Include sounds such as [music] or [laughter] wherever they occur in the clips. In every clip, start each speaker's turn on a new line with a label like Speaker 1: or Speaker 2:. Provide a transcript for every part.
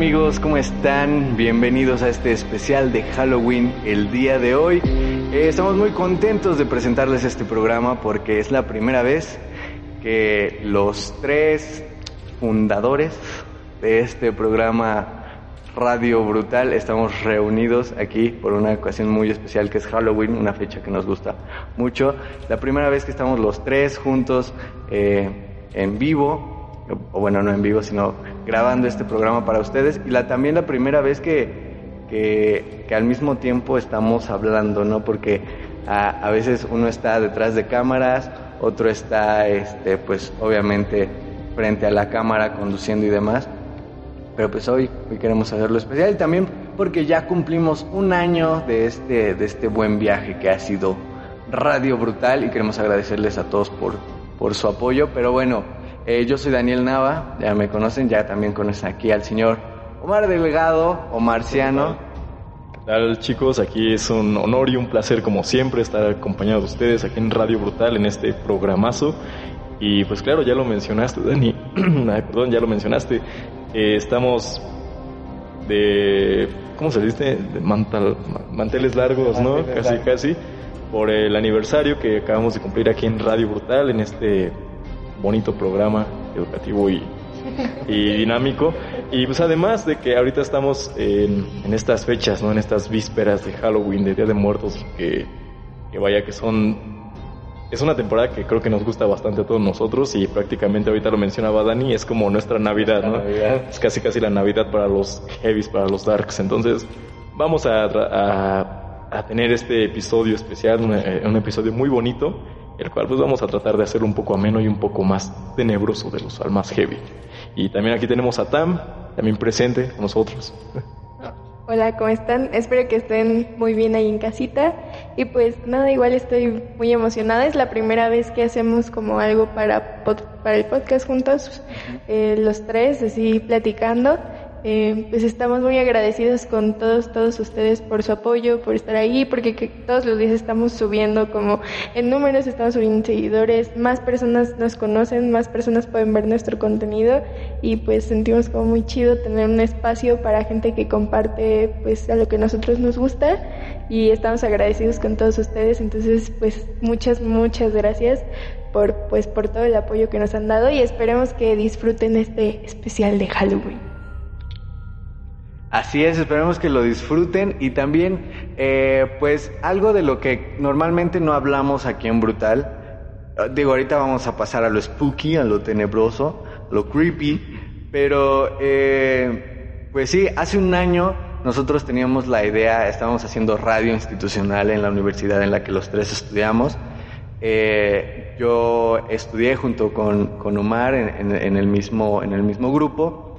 Speaker 1: amigos? ¿Cómo están? Bienvenidos a este especial de Halloween el día de hoy. Eh, estamos muy contentos de presentarles este programa porque es la primera vez que los tres fundadores de este programa Radio Brutal estamos reunidos aquí por una ocasión muy especial que es Halloween, una fecha que nos gusta mucho. La primera vez que estamos los tres juntos eh, en vivo, o bueno, no en vivo, sino grabando este programa para ustedes. Y la, también la primera vez que, que, al mismo tiempo estamos hablando, ¿no? Porque a, a, veces uno está detrás de cámaras, otro está, este, pues obviamente, frente a la cámara conduciendo y demás. Pero pues hoy, hoy queremos hacerlo especial y también porque ya cumplimos un año de este, de este buen viaje que ha sido Radio Brutal y queremos agradecerles a todos por, por su apoyo. Pero bueno, eh, yo soy Daniel Nava, ya me conocen, ya también conocen aquí al señor Omar Delgado o Marciano.
Speaker 2: ¿Qué tal chicos? Aquí es un honor y un placer como siempre estar acompañado de ustedes aquí en Radio Brutal en este programazo. Y pues claro, ya lo mencionaste, Dani, [clears throat] perdón, ya lo mencionaste, eh, estamos de, ¿cómo se dice? De mantal, manteles largos, ¿no? Casi, casi, por el aniversario que acabamos de cumplir aquí en Radio Brutal, en este bonito programa educativo y, y dinámico. Y pues además de que ahorita estamos en, en, estas fechas, ¿no? En estas vísperas de Halloween, de Día de Muertos, que, que vaya que son es una temporada que creo que nos gusta bastante a todos nosotros y prácticamente ahorita lo mencionaba Dani, es como nuestra Navidad, ¿no? Es casi casi la Navidad para los heavies, para los darks. Entonces, vamos a, a, a tener este episodio especial, un, un, episodio muy bonito, el cual pues vamos a tratar de hacerlo un poco ameno y un poco más tenebroso de los al más heavy. Y también aquí tenemos a Tam, también presente con nosotros.
Speaker 3: Hola, ¿cómo están? Espero que estén muy bien ahí en casita. Y pues nada, igual estoy muy emocionada. Es la primera vez que hacemos como algo para, para el podcast juntos, eh, los tres, así platicando. Eh, pues estamos muy agradecidos con todos, todos ustedes por su apoyo, por estar ahí, porque que todos los días estamos subiendo como en números, estamos subiendo seguidores, más personas nos conocen, más personas pueden ver nuestro contenido y pues sentimos como muy chido tener un espacio para gente que comparte pues a lo que nosotros nos gusta y estamos agradecidos con todos ustedes, entonces pues muchas, muchas gracias por pues por todo el apoyo que nos han dado y esperemos que disfruten este especial de Halloween.
Speaker 1: Así es, esperemos que lo disfruten y también, eh, pues, algo de lo que normalmente no hablamos aquí en Brutal. Digo, ahorita vamos a pasar a lo spooky, a lo tenebroso, lo creepy, pero, eh, pues sí, hace un año nosotros teníamos la idea, estábamos haciendo radio institucional en la universidad en la que los tres estudiamos. Eh, yo estudié junto con, con Omar en, en, el mismo, en el mismo grupo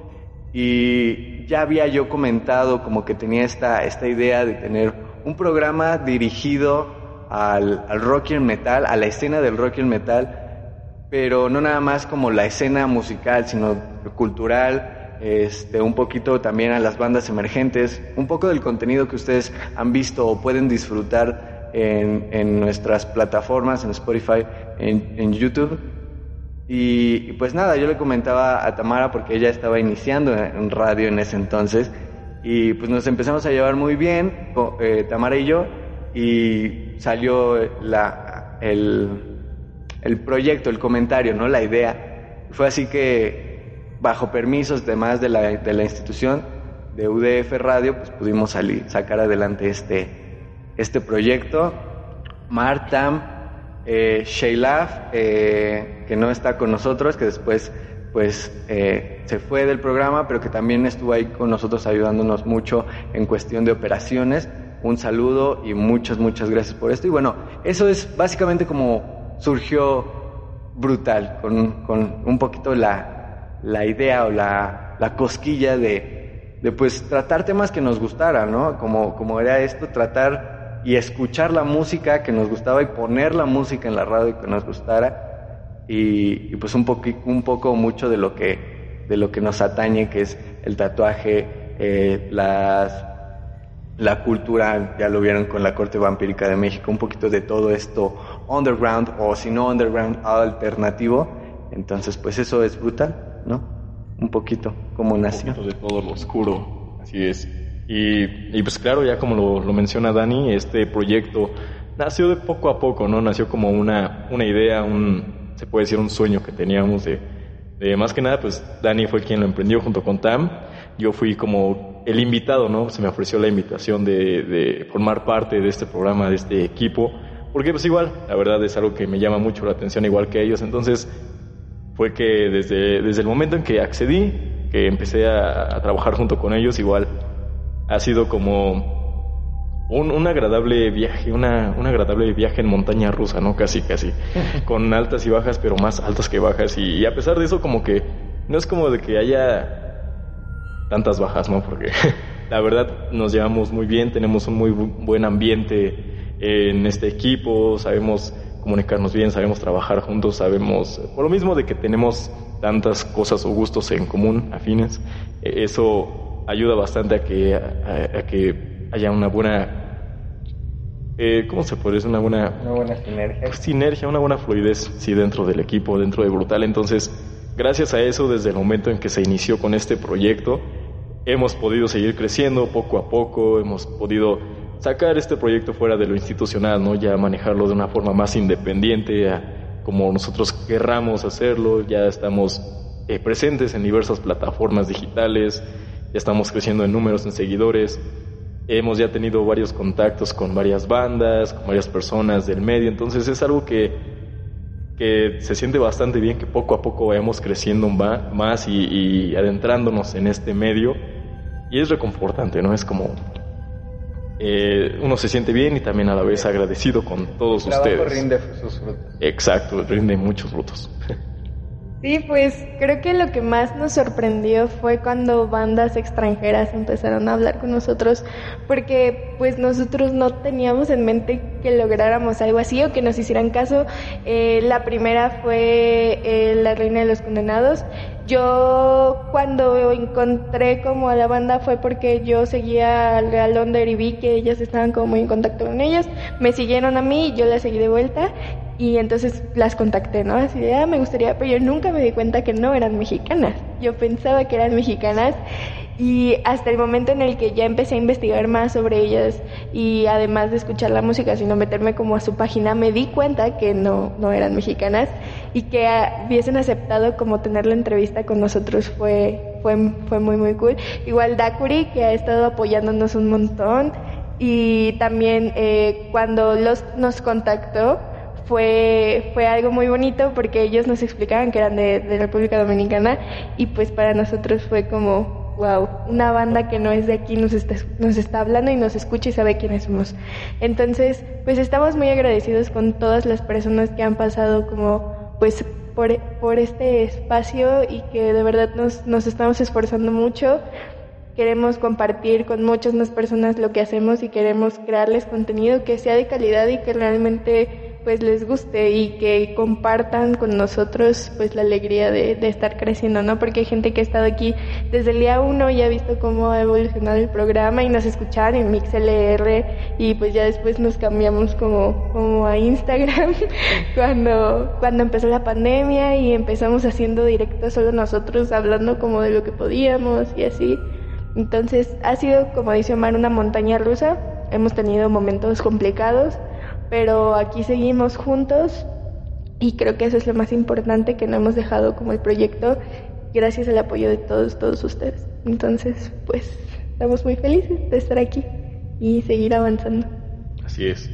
Speaker 1: y ya había yo comentado como que tenía esta, esta idea de tener un programa dirigido al, al rock y metal, a la escena del rock y metal, pero no nada más como la escena musical, sino cultural, este, un poquito también a las bandas emergentes, un poco del contenido que ustedes han visto o pueden disfrutar en, en nuestras plataformas, en Spotify, en YouTube. Y, pues nada, yo le comentaba a Tamara porque ella estaba iniciando en radio en ese entonces y pues nos empezamos a llevar muy bien, eh, Tamara y yo, y salió la, el, el proyecto, el comentario, ¿no? La idea. Fue así que bajo permisos demás de la, de la institución de UDF Radio, pues pudimos salir, sacar adelante este, este proyecto. Martam, eh, Sheilaf, eh, que no está con nosotros, que después pues eh, se fue del programa, pero que también estuvo ahí con nosotros ayudándonos mucho en cuestión de operaciones. Un saludo y muchas, muchas gracias por esto. Y bueno, eso es básicamente como surgió brutal, con, con un poquito la, la idea o la, la cosquilla de, de, pues tratar temas que nos gustaran, ¿no? Como, como era esto, tratar y escuchar la música que nos gustaba y poner la música en la radio que nos gustara y, y pues un, poco, un poco mucho de lo que de lo que nos atañe que es el tatuaje eh, las la cultura ya lo vieron con la corte vampírica de México un poquito de todo esto underground o si no underground alternativo entonces pues eso es brutal no un poquito cómo nació.
Speaker 2: Un poquito de todo lo oscuro, así es. Y, y pues claro, ya como lo, menciona Dani, este proyecto nació de poco a poco, ¿no? Nació como una, una idea, un, se puede decir un sueño que teníamos de, de, más que nada, pues Dani fue quien lo emprendió junto con Tam. Yo fui como el invitado, ¿no? Se me ofreció la invitación de, formar parte de este programa, de este equipo, porque pues igual, la verdad es algo que me llama mucho la atención, igual que ellos. Entonces, fue que desde, desde el momento en que accedí, que empecé a trabajar junto con ellos, igual ha sido como un, un agradable viaje, una, un agradable viaje en montaña rusa, ¿no? Casi, casi. [laughs] Con altas y bajas, pero más altas que bajas. Y, y, a pesar de eso, como que no es como de que haya tantas bajas, ¿no? Porque [laughs] la verdad nos llevamos muy bien, tenemos un muy buen ambiente en este equipo, sabemos comunicarnos bien, sabemos trabajar juntos, sabemos, por lo mismo de que tenemos tantas cosas o gustos en común, afines, eso ayuda bastante a que, a, a que haya una buena... Eh, ¿Cómo se puede decir? Una buena...
Speaker 1: Una buena sinergia.
Speaker 2: Pues, sinergia, una buena fluidez, sí, dentro del equipo, dentro de Brutal. Entonces, gracias a eso, desde el momento en que se inició con este proyecto, hemos podido seguir creciendo poco a poco, hemos podido sacar este proyecto fuera de lo institucional, ¿no? Ya manejarlo de una forma más independiente, a, como nosotros querramos hacerlo, ya estamos eh, presentes en diversas plataformas digitales, estamos creciendo en números, en seguidores, hemos ya tenido varios contactos con varias bandas, con varias personas del medio, entonces es algo que, que se siente bastante bien, que poco a poco vayamos creciendo más y, y adentrándonos en este medio, y es reconfortante, ¿no? Es como eh, uno se siente bien y también a la vez agradecido con todos
Speaker 1: El
Speaker 2: ustedes.
Speaker 1: rinde sus frutos.
Speaker 2: Exacto, rinde muchos frutos. [laughs]
Speaker 3: Sí, pues creo que lo que más nos sorprendió fue cuando bandas extranjeras empezaron a hablar con nosotros, porque pues nosotros no teníamos en mente que lográramos algo así o que nos hicieran caso. Eh, la primera fue eh, La Reina de los Condenados. Yo cuando encontré como a la banda fue porque yo seguía al Real Under y vi que ellas estaban como muy en contacto con ellas. Me siguieron a mí y yo las seguí de vuelta y entonces las contacté, ¿no? Así de, ah, me gustaría, pero yo nunca me di cuenta que no eran mexicanas. Yo pensaba que eran mexicanas y hasta el momento en el que ya empecé a investigar más sobre ellas y además de escuchar la música, sino meterme como a su página, me di cuenta que no, no eran mexicanas y que hubiesen aceptado como tener la entrevista con nosotros fue, fue, fue muy, muy cool. Igual Dakuri, que ha estado apoyándonos un montón y también eh, cuando los, nos contactó, fue, fue algo muy bonito porque ellos nos explicaban que eran de, de República Dominicana y pues para nosotros fue como, wow, una banda que no es de aquí nos está, nos está hablando y nos escucha y sabe quiénes somos. Entonces, pues estamos muy agradecidos con todas las personas que han pasado como, pues, por, por este espacio y que de verdad nos, nos estamos esforzando mucho. Queremos compartir con muchas más personas lo que hacemos y queremos crearles contenido que sea de calidad y que realmente pues les guste y que compartan con nosotros pues la alegría de, de, estar creciendo, ¿no? Porque hay gente que ha estado aquí desde el día uno y ha visto cómo ha evolucionado el programa y nos escuchaban en MixLR y pues ya después nos cambiamos como, como a Instagram [laughs] cuando, cuando empezó la pandemia y empezamos haciendo directos solo nosotros hablando como de lo que podíamos y así. Entonces ha sido, como dice Omar, una montaña rusa. Hemos tenido momentos complicados, pero aquí seguimos juntos y creo que eso es lo más importante que no hemos dejado como el proyecto gracias al apoyo de todos, todos ustedes. Entonces, pues estamos muy felices de estar aquí y seguir avanzando.
Speaker 2: Así es.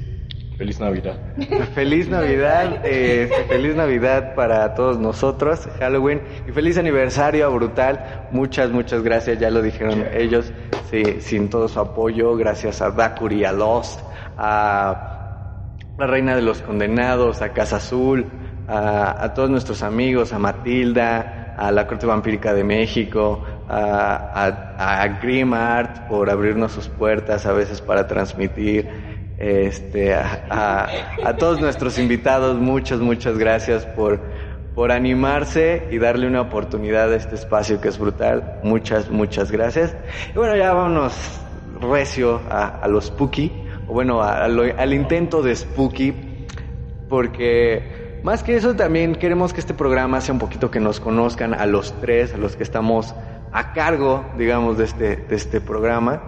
Speaker 2: Feliz Navidad. [laughs]
Speaker 1: feliz Navidad, eh, feliz Navidad para todos nosotros, Halloween y feliz aniversario a Brutal. Muchas, muchas gracias, ya lo dijeron ellos, sí, sin todo su apoyo, gracias a Dakuri, a Lost, a la Reina de los Condenados, a Casa Azul, a, todos nuestros amigos, a Matilda, a la Corte Vampírica de México, a, a, Grim Art por abrirnos sus puertas a veces para transmitir, este, a, todos nuestros invitados, muchas, muchas gracias por, por animarse y darle una oportunidad a este espacio que es brutal. Muchas, muchas gracias. Y bueno, ya vámonos recio a, a los Spooky o bueno, al, al, intento de Spooky, porque más que eso también queremos que este programa sea un poquito que nos conozcan a los tres, a los que estamos a cargo, digamos, de este, de este programa.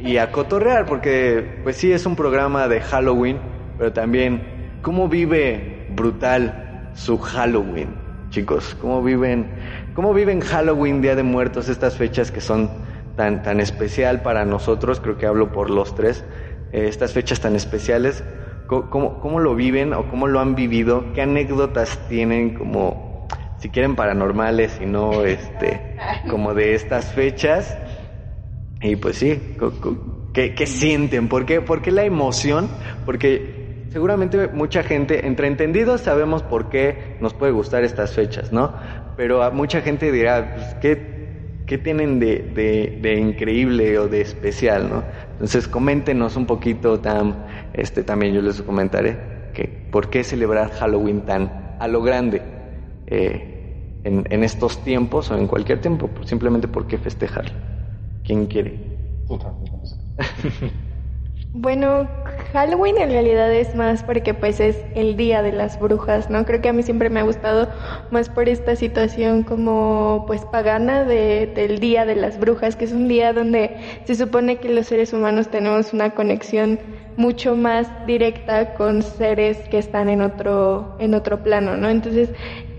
Speaker 1: Y a cotorrear, porque pues sí es un programa de Halloween, pero también cómo vive brutal su Halloween, chicos, cómo viven, cómo viven Halloween, Día de Muertos, estas fechas que son tan, tan especial para nosotros, creo que hablo por los tres, eh, estas fechas tan especiales, ¿cómo, ¿cómo, lo viven o cómo lo han vivido? ¿Qué anécdotas tienen como, si quieren, paranormales y no, este, como de estas fechas? Y pues sí, ¿qué, qué sienten? ¿Por qué, ¿Por qué la emoción? Porque seguramente mucha gente, entre entendidos, sabemos por qué nos puede gustar estas fechas, ¿no? Pero a mucha gente dirá, pues, ¿qué ¿Qué tienen de, de, increíble o de especial, no? Entonces, coméntenos un poquito, Tam, este, también yo les comentaré, que, ¿por qué celebrar Halloween tan a lo grande eh, en, en, estos tiempos o en cualquier tiempo? Simplemente, ¿por qué festejar? ¿Quién quiere? [laughs]
Speaker 3: Bueno, Halloween en realidad es más porque pues es el día de las brujas, ¿no? Creo que a mí siempre me ha gustado más por esta situación como pues pagana de, del día de las brujas, que es un día donde se supone que los seres humanos tenemos una conexión mucho más directa con seres que están en otro, en otro plano, ¿no? Entonces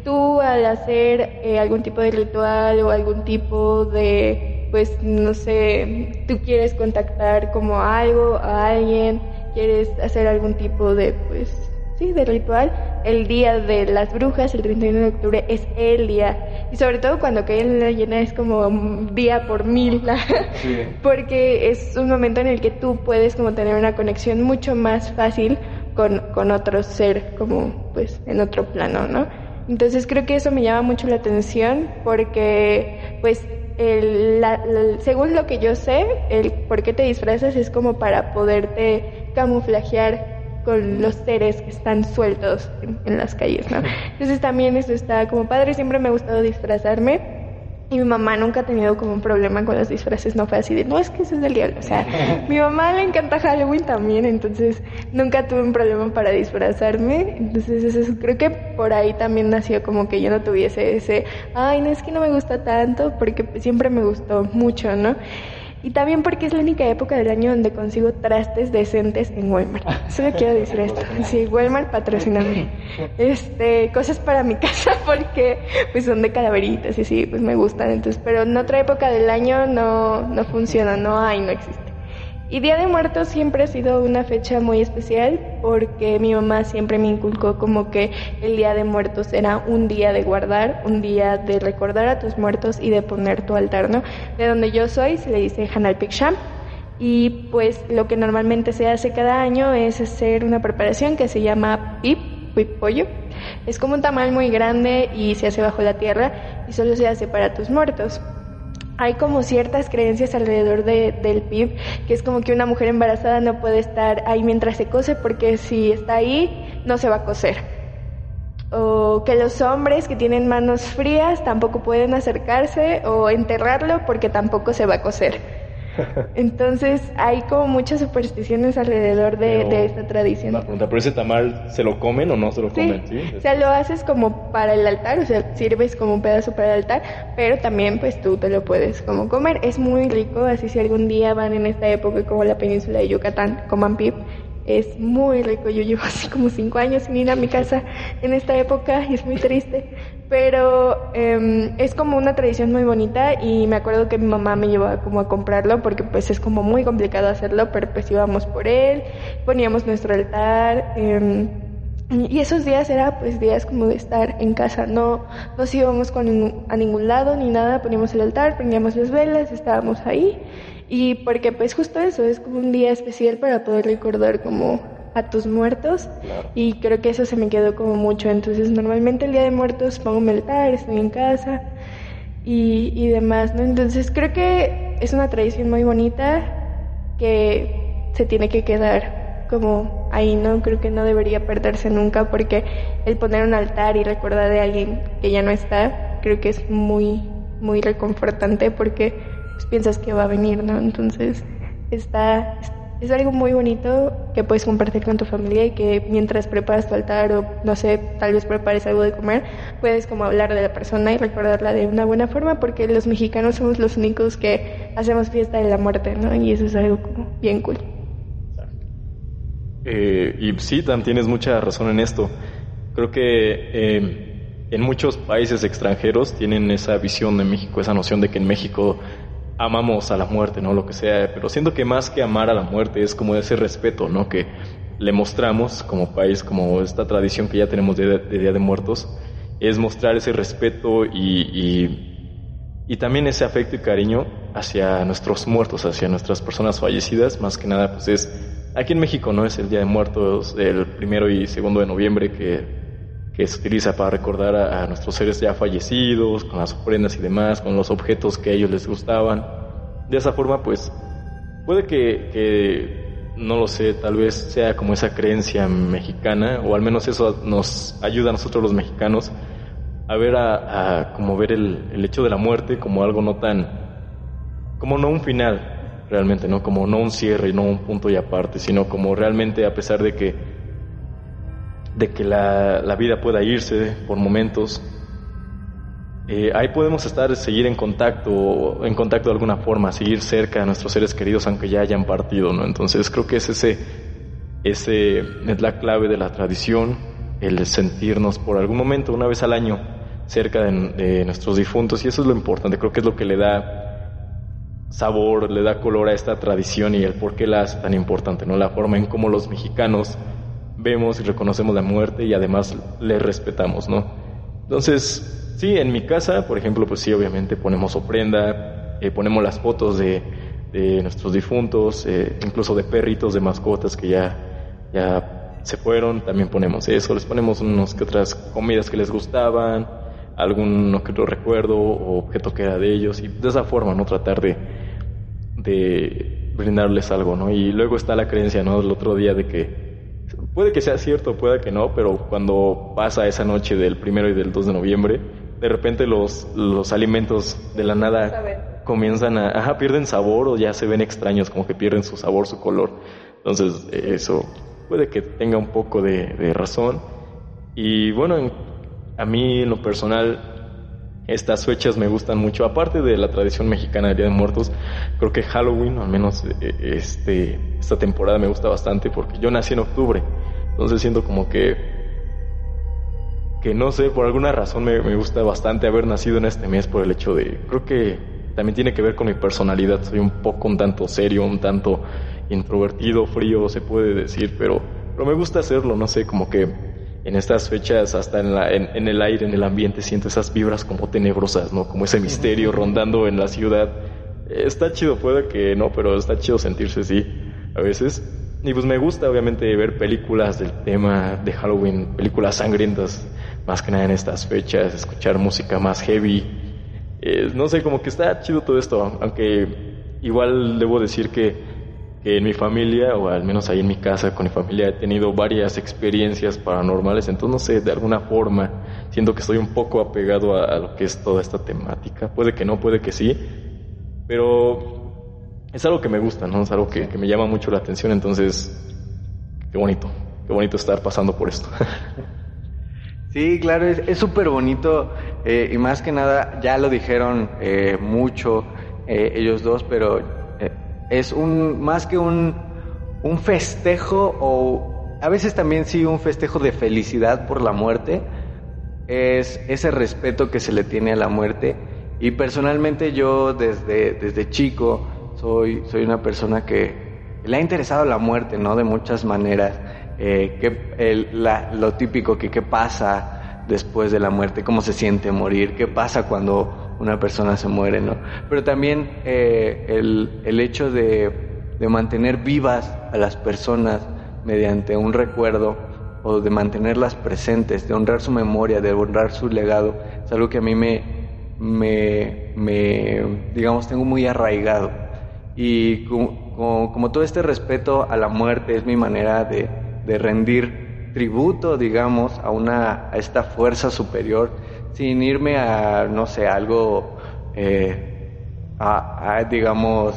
Speaker 3: tú al hacer eh, algún tipo de ritual o algún tipo de pues no sé, tú quieres contactar como algo, a alguien, quieres hacer algún tipo de, pues, sí, de ritual, el día de las brujas, el 31 de octubre, es el día. Y sobre todo cuando cae en la llena es como día por mil, [laughs] porque es un momento en el que tú puedes como tener una conexión mucho más fácil con, con otro ser, como pues en otro plano, ¿no? Entonces creo que eso me llama mucho la atención porque pues el, según lo que yo sé, el por qué te disfrazas es como para poderte camuflajear con los seres que están sueltos en, en las calles, ¿no? Entonces también eso está como padre, siempre me ha gustado disfrazarme y mi mamá nunca ha tenido como un problema con los disfraces, no fue así de, no, es que eso es del diablo. O sea, [laughs] mi mamá le encanta Halloween también, entonces nunca tuve un problema para disfrazarme. Entonces eso, creo que por ahí también nació como que yo no tuviese ese, ay, no es que no me gusta tanto, porque siempre me gustó mucho, ¿no? Y también porque es la única época del año donde consigo trastes decentes en Walmart. Solo quiero decir esto. Sí, Walmart patrocinando. Este, cosas para mi [laughs] casa porque pues son de calaveritas y sí, pues me gustan. Entonces, pero en otra época del año no, no funciona, no hay, no existe. Y Día de Muertos siempre ha sido una fecha muy especial porque mi mamá siempre me inculcó como que el Día de Muertos era un día de guardar, un día de recordar a tus muertos y de poner tu altar, ¿no? De donde yo soy se le dice Hanal Piksham y pues lo que normalmente se hace cada año es hacer una preparación que se llama pip, pip pollo. Es como un tamal muy grande y se hace bajo la tierra y solo se hace para tus muertos hay como ciertas creencias alrededor de, del PIB, que es como que una mujer embarazada no puede estar ahí mientras se cose porque si está ahí no se va a coser. O que los hombres que tienen manos frías tampoco pueden acercarse o enterrarlo porque tampoco se va a coser. [laughs] Entonces hay como muchas supersticiones alrededor de, esta tradición.
Speaker 2: Una pregunta, ¿pero ese tamal se lo comen o no se lo comen?
Speaker 3: Sí, o sea, lo haces como para el altar, o sea, sirves como un pedazo para el altar, pero también pues tú te lo puedes como comer. Es muy rico, así si algún día van en esta época como la península de Yucatán, coman pip. Es muy rico, yo llevo así como cinco años sin ir a mi casa en esta época y es muy triste, pero eh, es como una tradición muy bonita y me acuerdo que mi mamá me llevaba como a comprarlo porque pues es como muy complicado hacerlo, pero pues íbamos por él, poníamos nuestro altar eh, y esos días era pues días como de estar en casa, no nos íbamos a ningún lado ni nada, poníamos el altar, prendíamos las velas, estábamos ahí. Y porque pues justo eso es como un día especial para poder recordar como a tus muertos y creo que eso se me quedó como mucho. Entonces normalmente el Día de Muertos pongo mi altar, estoy en casa y, y demás, ¿no? Entonces creo que es una tradición muy bonita que se tiene que quedar como ahí, ¿no? Creo que no debería perderse nunca porque el poner un altar y recordar de alguien que ya no está, creo que es muy, muy reconfortante porque pues, piensas que va a venir, ¿no? Entonces está, es algo muy bonito que puedes compartir con tu familia y que mientras preparas tu altar o no sé, tal vez prepares algo de comer, puedes como hablar de la persona y recordarla de una buena forma porque los mexicanos somos los únicos que hacemos fiesta de la muerte, ¿no? Y eso es algo como bien cool.
Speaker 2: Eh, y sí, tienes mucha razón en esto. Creo que eh, en muchos países extranjeros tienen esa visión de México, esa noción de que en México amamos a la muerte, ¿no? Lo que sea, pero siento que más que amar a la muerte es como ese respeto, ¿no? Que le mostramos como país, como esta tradición que ya tenemos de, Día de Muertos, es mostrar ese respeto y, y, también ese afecto y cariño hacia nuestros muertos, hacia nuestras personas fallecidas, más que nada, pues es, aquí en México, ¿no? Es el Día de Muertos, el primero y segundo de noviembre que que se utiliza para recordar a, nuestros seres ya fallecidos, con las ofrendas y demás, con los objetos que a ellos les gustaban. De esa forma, pues, puede que, no lo sé, tal vez sea como esa creencia mexicana, o al menos eso nos ayuda a nosotros los mexicanos a ver, a, como ver el, el hecho de la muerte como algo no tan, como no un final, realmente, ¿no? Como no un cierre, no un punto y aparte, sino como realmente a pesar de que de que la, la vida pueda irse por momentos. Eh, ahí podemos estar, seguir en contacto, en contacto de alguna forma, seguir cerca de nuestros seres queridos aunque ya hayan partido, ¿no? Entonces creo que es ese, ese es la clave de la tradición, el sentirnos por algún momento, una vez al año, cerca de, nuestros difuntos y eso es lo importante, creo que es lo que le da sabor, le da color a esta tradición y el por qué la hace tan importante, ¿no? La forma en cómo los mexicanos vemos y reconocemos la muerte y además le respetamos, ¿no? Entonces, sí, en mi casa, por ejemplo, pues sí, obviamente ponemos ofrenda, eh, ponemos las fotos de, de nuestros difuntos, eh, incluso de perritos, de mascotas que ya, ya se fueron, también ponemos eso, les ponemos unos que otras comidas que les gustaban, algún otro recuerdo o objeto que era de ellos y de esa forma, ¿no? Tratar de, de brindarles algo, ¿no? Y luego está la creencia, ¿no? Del otro día de que Puede que sea cierto, puede que no, pero cuando pasa esa noche del primero y del 2 de noviembre, de repente los, los alimentos de la nada comienzan a, ajá, pierden sabor o ya se ven extraños, como que pierden su sabor, su color. Entonces, eso puede que tenga un poco de, de razón. Y bueno, a mí en lo personal estas fechas me gustan mucho. Aparte de la tradición mexicana del Día de Muertos, creo que Halloween, al menos eh, este, esta temporada me gusta bastante porque yo nací en octubre. Entonces siento como que, que no sé, por alguna razón me, me gusta bastante haber nacido en este mes por el hecho de, creo que también tiene que ver con mi personalidad. Soy un poco un tanto serio, un tanto introvertido, frío, se puede decir, pero, pero me gusta hacerlo, no sé, como que en estas fechas, hasta en, la, en, el aire, en el ambiente, siento esas vibras como tenebrosas, ¿no? Como ese misterio rondando en la ciudad. Está chido, puede que no, pero está chido sentirse así a veces. Y pues me gusta, obviamente, ver películas del tema de Halloween, películas sangrientas, más que nada en estas fechas, escuchar música más heavy. no sé, como que está chido todo esto, aunque igual debo decir que en mi familia, o al menos ahí en mi casa con mi familia, he tenido varias experiencias paranormales, entonces no sé, de alguna forma siento que estoy un poco apegado a, lo que es toda esta temática. Puede que no, puede que sí, pero es algo que me gusta, ¿no? Es algo que, me llama mucho la atención, entonces, qué bonito, qué bonito estar pasando por esto. [laughs]
Speaker 1: Sí, claro, es súper bonito eh, y más que nada, ya lo dijeron eh, mucho eh, ellos dos, pero es un más que un, un festejo o a veces también sí un festejo de felicidad por la muerte, es ese respeto que se le tiene a la muerte. Y personalmente yo desde, desde chico soy, soy una persona que le ha interesado la muerte, ¿no? De muchas maneras. Eh, que lo típico que qué pasa después de la muerte, cómo se siente morir, qué pasa cuando una persona se muere, ¿no? Pero también eh, el, el, hecho de, de, mantener vivas a las personas mediante un recuerdo o de mantenerlas presentes, de honrar su memoria, de honrar su legado, es algo que a mí me, me, me digamos, tengo muy arraigado. Y como, como, todo este respeto a la muerte es mi manera de, de rendir tributo, digamos, a, una, a esta fuerza superior sin irme a, no sé, algo, eh, a, digamos,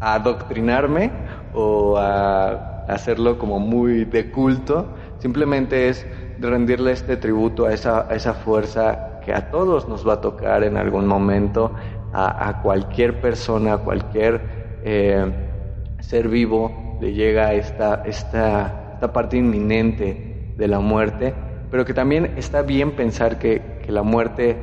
Speaker 1: a adoctrinarme o a hacerlo como muy de culto, simplemente es rendirle este tributo a esa, a esa fuerza que a todos nos va a tocar en algún momento, a, cualquier persona, a cualquier eh, ser vivo, le llega esta, esta, esta parte inminente de la muerte, pero que también está bien pensar que, que la muerte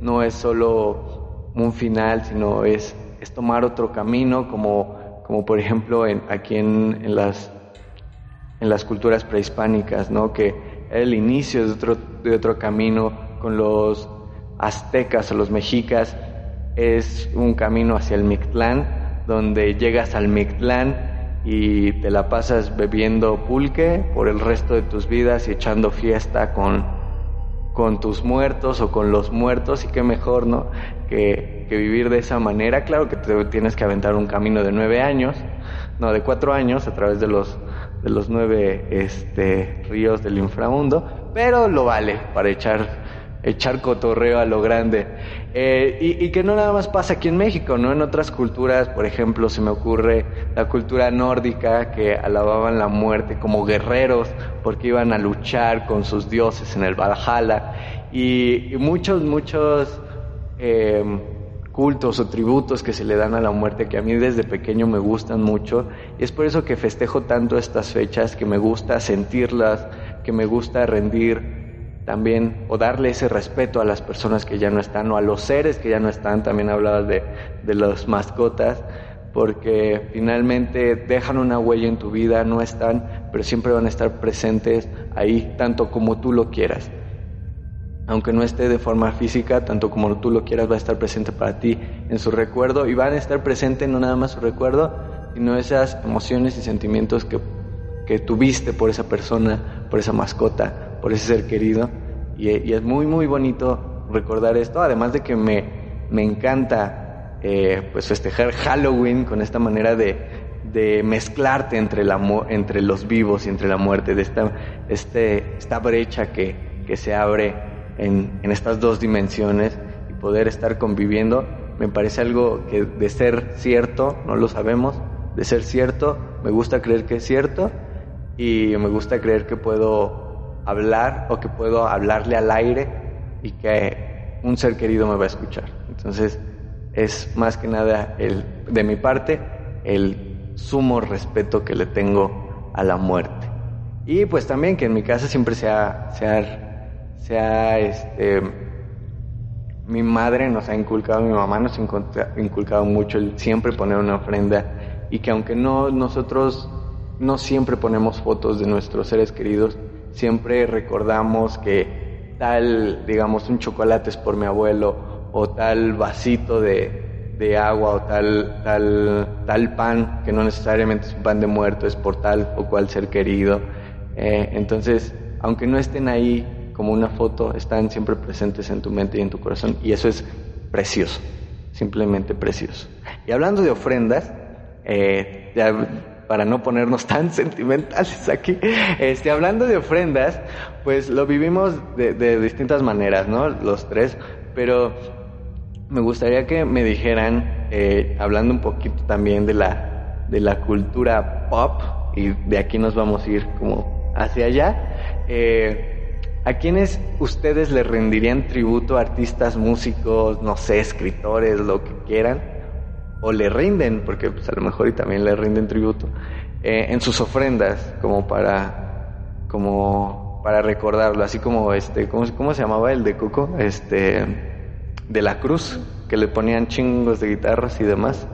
Speaker 1: no es solo un final, sino es, es tomar otro camino, como, como por ejemplo en, aquí en, en, las, en las culturas prehispánicas, ¿no? que era el inicio de otro, de otro camino con los aztecas o los mexicas, es un camino hacia el Mictlán, donde llegas al Mictlán y te la pasas bebiendo pulque por el resto de tus vidas y echando fiesta con, con tus muertos o con los muertos y qué mejor, ¿no? Que, que, vivir de esa manera. Claro que te tienes que aventar un camino de nueve años, no, de cuatro años a través de los, de los nueve este, ríos del inframundo, pero lo vale para echar echar cotorreo a lo grande. Eh, y, que no nada más pasa aquí en México, ¿no? En otras culturas, por ejemplo, se me ocurre la cultura nórdica que alababan la muerte como guerreros porque iban a luchar con sus dioses en el Valhalla. Y, y muchos, muchos eh, cultos o tributos que se le dan a la muerte que a mí desde pequeño me gustan mucho. Y es por eso que festejo tanto estas fechas, que me gusta sentirlas, que me gusta rendir también o darle ese respeto a las personas que ya no están o a los seres que ya no están, también hablabas de, de las mascotas, porque finalmente dejan una huella en tu vida, no están, pero siempre van a estar presentes ahí, tanto como tú lo quieras. Aunque no esté de forma física, tanto como tú lo quieras, va a estar presente para ti en su recuerdo y van a estar presentes no nada más su recuerdo, sino esas emociones y sentimientos que, que tuviste por esa persona, por esa mascota, por ese ser querido. Y, es muy, muy bonito recordar esto, además de que me, me encanta eh, pues festejar Halloween con esta manera de, de mezclarte entre, la, entre los vivos y entre la muerte, de esta, este, esta brecha que, que se abre en, en estas dos dimensiones y poder estar conviviendo, me parece algo que de ser cierto, no lo sabemos, de ser cierto, me gusta creer que es cierto y me gusta creer que puedo hablar o que puedo hablarle al aire y que un ser querido me va a escuchar. Entonces es más que nada el, de mi parte el sumo respeto que le tengo a la muerte. Y pues también que en mi casa siempre se ha, se ha, este, mi madre nos ha inculcado, mi mamá nos ha inculcado mucho el siempre poner una ofrenda y que aunque no nosotros no siempre ponemos fotos de nuestros seres queridos, siempre recordamos que tal, digamos, un chocolate es por mi abuelo, o tal vasito de, de agua, o tal, tal, tal pan, que no necesariamente es un pan de muerto, es por tal o cual ser querido. Eh, entonces, aunque no estén ahí como una foto, están siempre presentes en tu mente y en tu corazón, y eso es precioso, simplemente precioso. Y hablando de ofrendas, eh, ya para no ponernos tan [laughs] sentimentales aquí, este, hablando de ofrendas, pues lo vivimos de, distintas maneras, ¿no? Los tres, pero me gustaría que me dijeran, eh, hablando un poquito también de la, de la cultura pop, y de aquí nos vamos a ir como hacia allá, eh, ¿a quiénes ustedes le rendirían tributo, artistas, músicos, no sé, escritores, lo que quieran? O le rinden, porque pues, a lo mejor y también le rinden tributo, eh, en sus ofrendas, como para, como para recordarlo, así como este, ¿cómo, ¿cómo, se llamaba el de Coco? Este, de la Cruz, que le ponían chingos de guitarras y demás.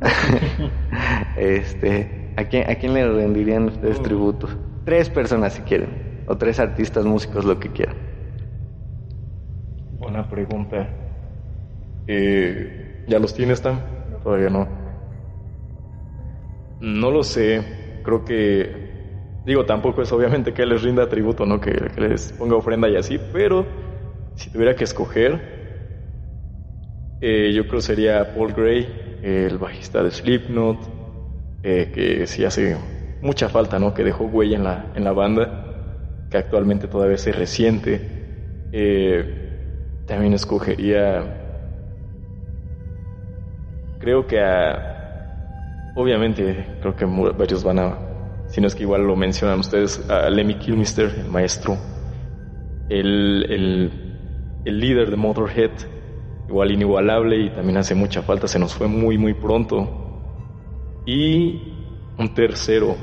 Speaker 1: [laughs] este, ¿a quién, ¿a quién le rendirían ustedes tributo? Tres personas si quieren, o tres artistas, músicos, lo que quieran.
Speaker 2: Buena pregunta. Eh, ¿Ya los tienes, Tam? Todavía no. No lo sé. Creo que. Digo, tampoco es obviamente que les rinda tributo, ¿no? Que, les ponga ofrenda y así, pero si tuviera que escoger, eh, yo creo sería Paul Gray, el bajista de Slipknot, eh, que sí hace mucha falta, ¿no? Que dejó huella en la, en la banda, que actualmente todavía se resiente. Eh, también escogería creo que a obviamente creo que varios van a, si no es que igual lo mencionan ustedes, a Lemmy Kilmister, el maestro, el, el, el líder de Motorhead, igual inigualable y también hace mucha falta, se nos fue muy muy pronto. Y un tercero.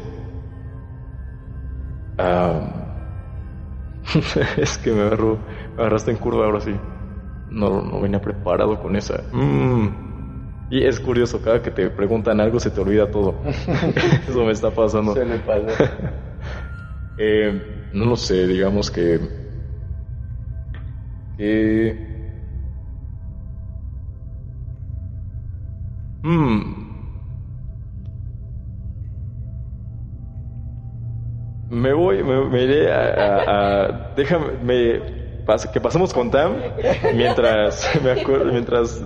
Speaker 2: [laughs] es que me, agarró, me agarraste en curva ahora sí. No, no venía preparado con esa. Mm. Y es curioso, cada que te preguntan algo se te olvida todo. [laughs] Eso me está pasando.
Speaker 1: Se me pasa. [laughs]
Speaker 2: eh, no lo sé, digamos que. que. Hmm. Me voy, me, iré a, déjame, me, que pasemos con Tam mientras [laughs] me acuerdo, mientras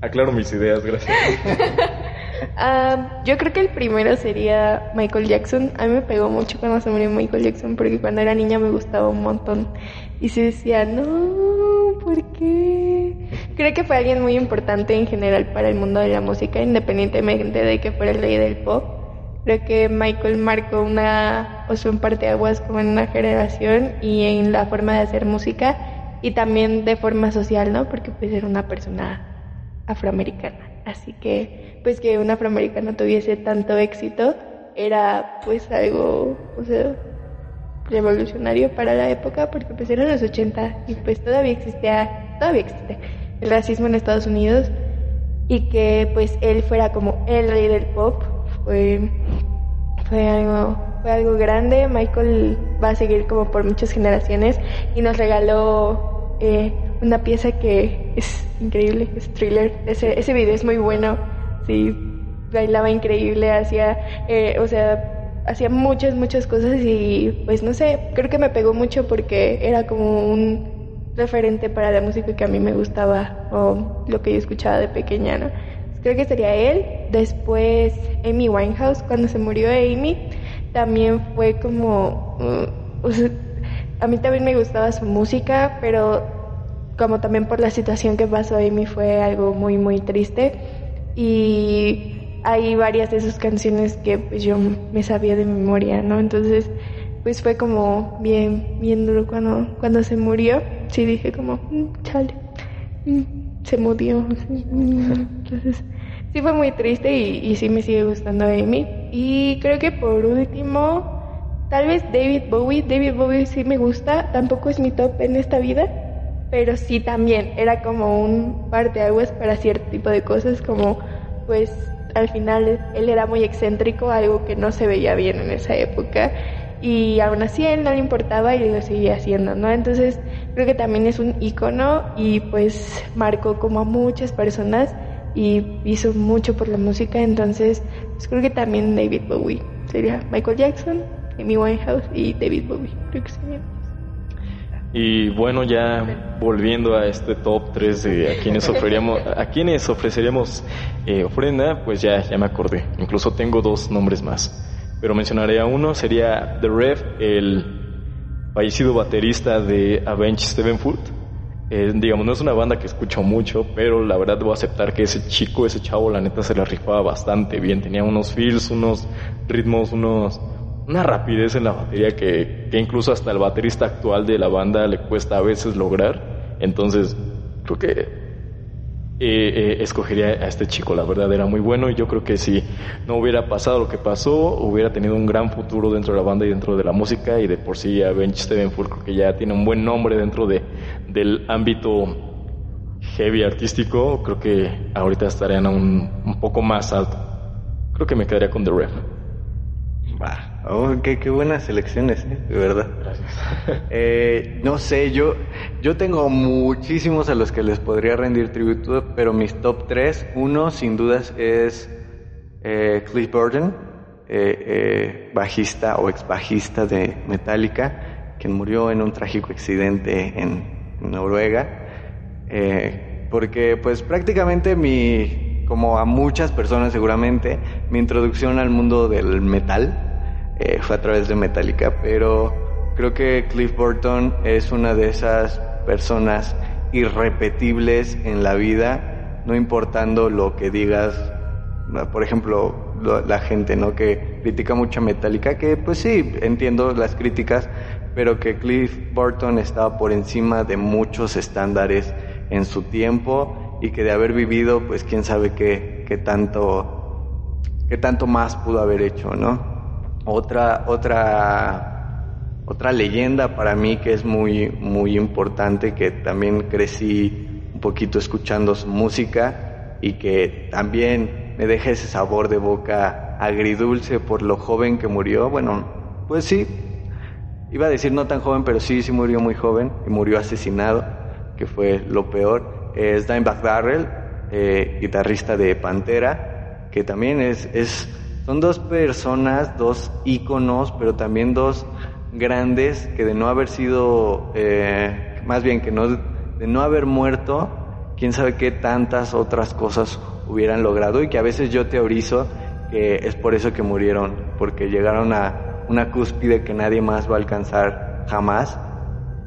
Speaker 2: aclaro mis ideas, gracias. [laughs]
Speaker 3: Ah, yo creo que el primero sería Michael Jackson. A mí me pegó mucho cuando se murió Michael Jackson porque cuando era niña me gustaba un montón. Y se decía, no, ¿por qué? Creo que fue alguien muy importante en general para el mundo de la música, independientemente de que fuera el rey del pop. Creo que Michael marcó una, o sea, un parteaguas como en una generación y en la forma de hacer música y también de forma social, ¿no? Porque pues era una persona afroamericana. Así que, pues que un afroamericano tuviese tanto éxito era pues algo, revolucionario para la época porque pues eran los 80 y pues todavía existía, todavía existe el racismo en Estados Unidos y que pues él fuera como el rey del pop fue, fue, algo, fue algo grande. Michael va a seguir como por muchas generaciones y nos regaló eh, una pieza que es increíble, es thriller. Ese, ese video es muy bueno, sí, bailaba increíble, hacía, eh, o sea, hacía muchas, muchas cosas y pues no sé, creo que me pegó mucho porque era como un referente para la música que a mí me gustaba o lo que yo escuchaba de pequeña, ¿no? creo que sería él. Después Amy Winehouse, cuando se murió Amy, también fue como... Uh, a mí también me gustaba su música, pero como también por la situación que pasó Amy fue algo muy, muy triste. Y hay varias de sus canciones que pues yo me sabía de memoria, ¿no? Entonces, pues fue como bien, bien duro cuando, cuando se murió. Sí dije como, mm, chale. Mm, se murió. Entonces, sí fue muy triste y, sí me sigue gustando Amy. Y creo que por último, tal vez David Bowie. David Bowie sí me gusta, tampoco es mi top en esta vida, pero sí también era como un parte aguas para cierto tipo de cosas, como pues al final él era muy excéntrico, algo que no se veía bien en esa época y aún así a él no le importaba y lo seguía haciendo, ¿no? Entonces creo que también es un icono y pues marcó como a muchas personas y hizo mucho por la música, entonces pues creo que también David Bowie sería Michael Jackson, Amy Winehouse y David Bowie, creo que sería.
Speaker 2: Y bueno, ya volviendo a este top 3 de a quienes ofreceríamos, a quienes ofreceríamos eh, ofrenda, pues ya, ya me acordé. Incluso tengo dos nombres más pero mencionaré a uno, sería The Rev, el fallecido baterista de Avenged Sevenfold. Eh, digamos, no es una banda que escucho mucho, pero la verdad debo aceptar que ese chico, ese chavo, la neta se la rifaba bastante bien. Tenía unos feels, unos ritmos, unos, una rapidez en la batería que, que incluso hasta el baterista actual de la banda le cuesta a veces lograr. Entonces, creo que eh, eh, escogería a este chico, la verdad era muy bueno y yo creo que si no hubiera pasado lo que pasó, hubiera tenido un gran futuro dentro de la banda y dentro de la música y de por sí Avenged Sevenfold creo que ya tiene un buen nombre dentro de, del ámbito heavy artístico, creo que ahorita estarían un, un poco más alto. Creo que me quedaría con The Ref.
Speaker 1: Oh, qué, buenas elecciones, ¿eh? de verdad.
Speaker 2: Gracias. [laughs]
Speaker 1: Eh, no sé, yo, yo tengo muchísimos a los que les podría rendir tributo, pero mis top tres, uno sin dudas es eh, Cliff Burton, bajista o ex bajista de Metallica, quien murió en un trágico accidente en, en Noruega. porque pues prácticamente mi, como a muchas personas seguramente, mi introducción al mundo del metal eh, fue a través de Metallica, pero creo que Cliff Burton es una de esas personas irrepetibles en la vida, no importando lo que digas por ejemplo, la gente, ¿no? Que critica mucho a Metallica, que pues sí, entiendo las críticas, pero que Cliff Burton estaba por encima de muchos estándares en su tiempo y que de haber vivido, pues quién sabe qué, qué tanto, qué tanto más pudo haber hecho, ¿no? Otra, otra, otra leyenda para mí que es muy, muy importante, que también crecí un poquito escuchando su música y que también me deja ese sabor de boca agridulce por lo joven que murió. Bueno, pues sí, iba a decir no tan joven, pero sí, sí murió muy joven y murió asesinado, que fue lo peor. Es Dimebag Darrell, eh, guitarrista de Pantera, que también es, es son dos personas, dos íconos, pero también dos grandes que de no haber sido, eh, más bien que no, de no haber muerto, quién sabe qué tantas otras cosas hubieran logrado y que a veces yo teorizo que es por eso que murieron, porque llegaron a una cúspide que nadie más va a alcanzar jamás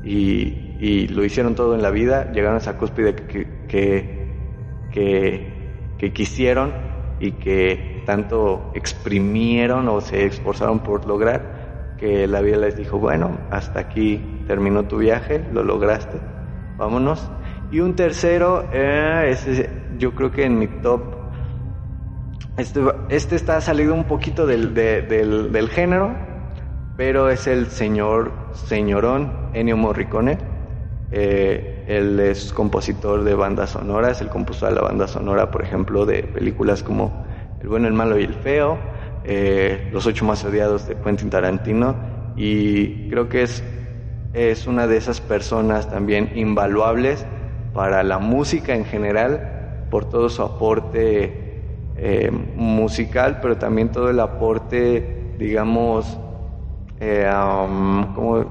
Speaker 1: y, y lo hicieron todo en la vida, llegaron a esa cúspide que, que, que, que quisieron y que tanto exprimieron o se esforzaron por lograr, que la vida les dijo, bueno, hasta aquí terminó tu viaje, lo lograste, vámonos. Y un tercero, eh, yo creo que en mi top, este, este está salido un poquito del, del, del género, pero es el señor, señorón Ennio Morricone. Eh, él es compositor de bandas sonoras, él compuso la banda sonora, por ejemplo, de películas como el bueno, el malo y el feo, eh, Los ocho más odiados de Quentin Tarantino y creo que es, es una de esas personas también invaluables para la música en general por todo su aporte eh, musical, pero también todo el aporte, digamos, eh, como,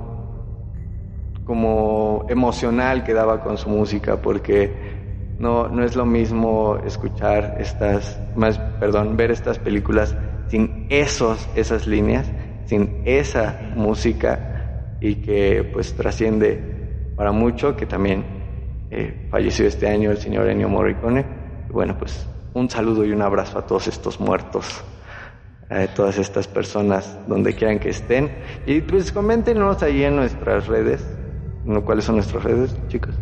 Speaker 1: como emocional que daba con su música, porque no, no es lo mismo escuchar estas, más, perdón, ver estas películas sin esos, esas líneas, sin esa música y que pues trasciende para mucho, que también eh, falleció este año el señor Ennio Morricone. bueno, pues un saludo y un abrazo a todos estos muertos, a todas estas personas, donde quieran que estén. Y pues coméntenos ahí en nuestras redes, ¿cuáles son nuestras redes, chicos?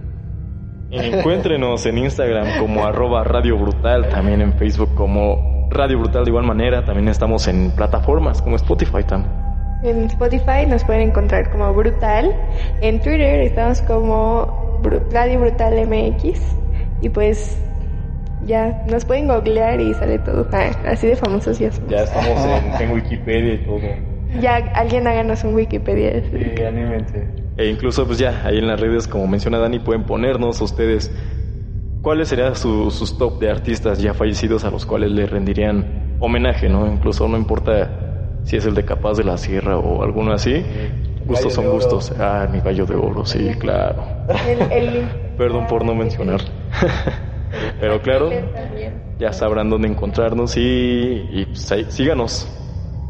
Speaker 2: Encuéntrenos en Instagram como arroba Radio Brutal, también en Facebook como Radio Brutal de igual manera, también estamos en plataformas como Spotify también.
Speaker 3: En Spotify nos pueden encontrar como Brutal, en Twitter estamos como Radio Brutal MX y pues ya nos pueden googlear y sale todo, ah, así de famosos ya
Speaker 2: Ya estamos en, Wikipedia y todo.
Speaker 3: Ya alguien háganos un Wikipedia.
Speaker 1: Sí, anímense.
Speaker 2: E incluso, pues ya, ahí en las redes, como menciona Dani, pueden ponernos ustedes cuáles serían sus top de artistas ya fallecidos a los cuales le rendirían homenaje, ¿no? Incluso no importa si es el de Capaz de la Sierra o alguno así. Gustos son gustos. Ah, mi gallo de oro, sí, claro. [laughs] Perdón por no mencionar. [laughs] Pero claro, ya sabrán dónde encontrarnos y, y pues, síganos.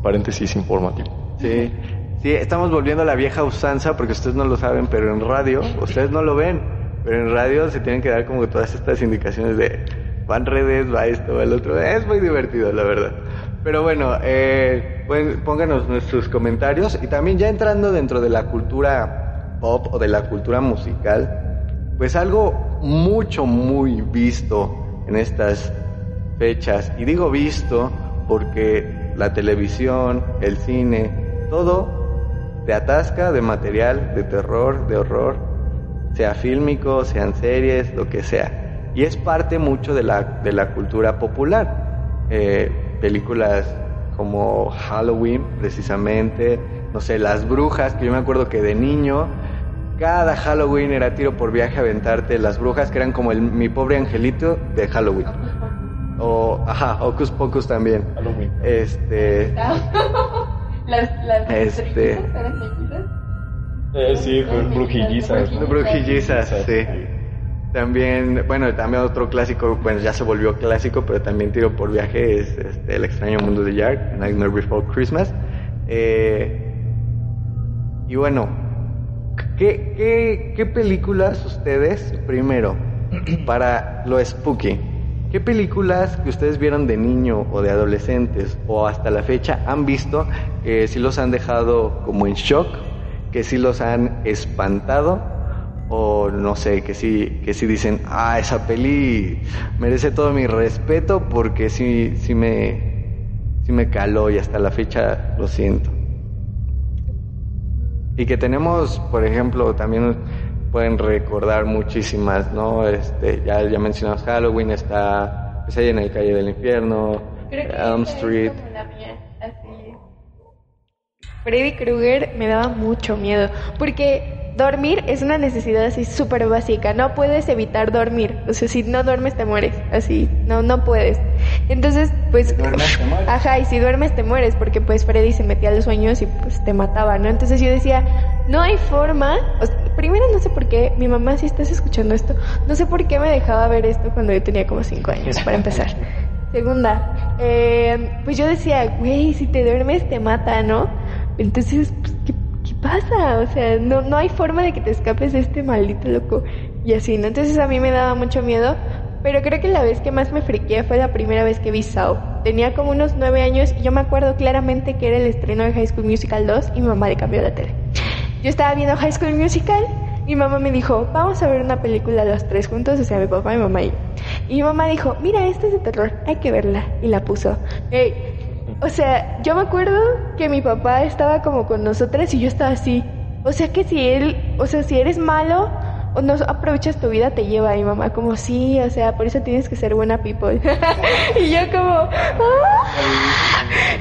Speaker 2: Paréntesis informativo.
Speaker 1: Sí. [laughs] Sí, estamos volviendo a la vieja usanza porque ustedes no lo saben, pero en radio, ustedes no lo ven, pero en radio se tienen que dar como todas estas indicaciones de van redes, va esto, va el otro. Es muy divertido, la verdad. Pero bueno, eh, pónganos nuestros comentarios y también ya entrando dentro de la cultura pop o de la cultura musical, pues algo mucho, muy visto en estas fechas. Y digo visto porque la televisión, el cine, todo te atasca de material, de terror, de horror, sea fílmico, sean series, lo que sea. Y es parte mucho de la, de la cultura popular. Eh, películas como Halloween, precisamente, no sé, Las Brujas, que yo me acuerdo que de niño, cada Halloween era tiro por viaje a aventarte Las Brujas, que eran como el, mi pobre angelito de Halloween. O, ajá, Hocus Pocus también. Halloween. Este... [laughs]
Speaker 3: Las, las
Speaker 1: este...
Speaker 2: Eh, sí, brujillizas.
Speaker 1: Brujillizas, sí. También, bueno, también otro clásico, bueno, ya se volvió clásico, pero también tiro por viaje, es este, El extraño mundo de Jack, Nightmare Before Christmas. Eh, y bueno, ¿qué, qué, qué películas ustedes, primero, para lo spooky, ¿Qué películas que ustedes vieron de niño o de adolescentes o hasta la fecha han visto que sí los han dejado como en shock, que sí los han espantado o no sé, que sí, que sí dicen, ah, esa peli merece todo mi respeto porque sí, sí me, sí me caló y hasta la fecha lo siento. Y que tenemos, por ejemplo, también pueden recordar muchísimas, ¿no? Este, ya, ya mencionamos Halloween, está pues, ahí en el Calle del Infierno, Elm Street.
Speaker 3: Freddy Krueger me daba mucho miedo, porque dormir es una necesidad así súper básica, no puedes evitar dormir, o sea, si no duermes te mueres, así, no, no puedes. Entonces, pues, ajá, y si duermes te mueres, porque pues Freddy se metía a los sueños y pues te mataba, ¿no? Entonces yo decía, no hay forma, primero no sé por qué, mi mamá si estás escuchando esto, no sé por qué me dejaba ver esto cuando yo tenía como cinco años, para empezar. Segunda, eh, pues yo decía, güey, si te duermes te mata, ¿no? Entonces, pues, ¿qué pasa? O sea, no, no hay forma de que te escapes de este maldito loco. Y así, ¿no? Entonces a mí me daba mucho miedo. Pero creo que la vez que más me friqué fue la primera vez que vi Sao. Tenía como unos nueve años y yo me acuerdo claramente que era el estreno de High School Musical 2 y mi mamá le cambió la tele. Yo estaba viendo High School Musical mi mamá me dijo, vamos a ver una película los tres juntos, o sea, mi papá, mi mamá y. Y mi mamá dijo, mira, esta es de terror, hay que verla. Y la puso. O sea, yo me acuerdo que mi papá estaba como con nosotras y yo estaba así. O sea que si él, o sea, si eres malo o no aprovechas tu vida, te lleva. Y mamá como, sí, o sea, por eso tienes que ser buena people. [laughs] y yo como, ¡Ah!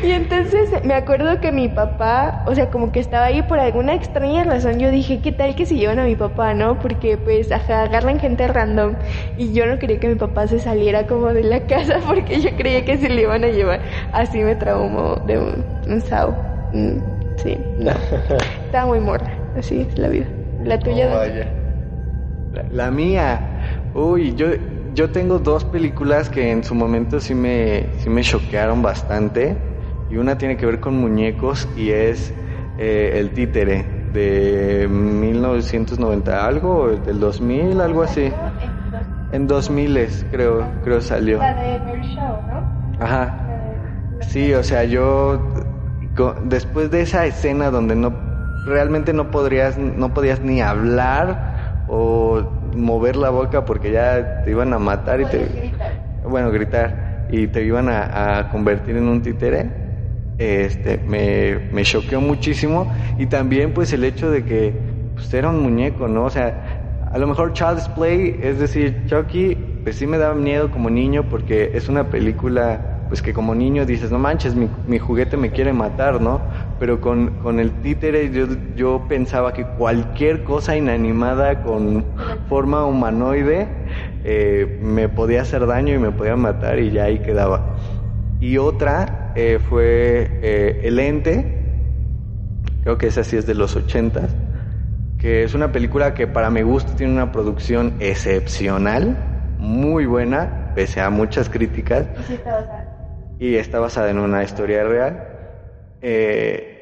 Speaker 3: Y entonces me acuerdo que mi papá, o sea, como que estaba ahí por alguna extraña razón. Yo dije, ¿qué tal que se llevan a mi papá, no? Porque pues, ajá, agarran gente random. Y yo no quería que mi papá se saliera como de la casa [laughs] porque yo creía que se le iban a llevar. Así me traumó de un, un sao. Mm, sí, no. [laughs] Estaba muy morra. Así es la vida. La tuya.
Speaker 1: La mía. Uy, yo yo tengo dos películas que en su momento sí me, sí me choquearon bastante. Y una tiene que ver con muñecos y es eh, El Títere de 1990 algo, del 2000, algo así. En 2000 creo, creo salió.
Speaker 3: La de Show, ¿no?
Speaker 1: Ajá. Sí, o sea, yo después de esa escena donde no realmente no podrías no podías ni hablar o mover la boca porque ya te iban a matar y te bueno gritar. Y te iban a convertir en un títere. Este, me, me choqueó muchísimo. Y también pues el hecho de que pues, era un muñeco, ¿no? O sea, a lo mejor Child's Play, es decir, Chucky, pues sí me daba miedo como niño porque es una película pues que como niño dices, no manches, mi, juguete me quiere matar, ¿no? Pero con, con el títere yo, yo pensaba que cualquier cosa inanimada con forma humanoide eh, me podía hacer daño y me podía matar y ya ahí quedaba. Y otra eh, fue eh, El Ente, creo que esa sí es de los ochentas, que es una película que para mi gusto tiene una producción excepcional, muy buena, pese a muchas críticas. Y está basada en una historia real. Eh,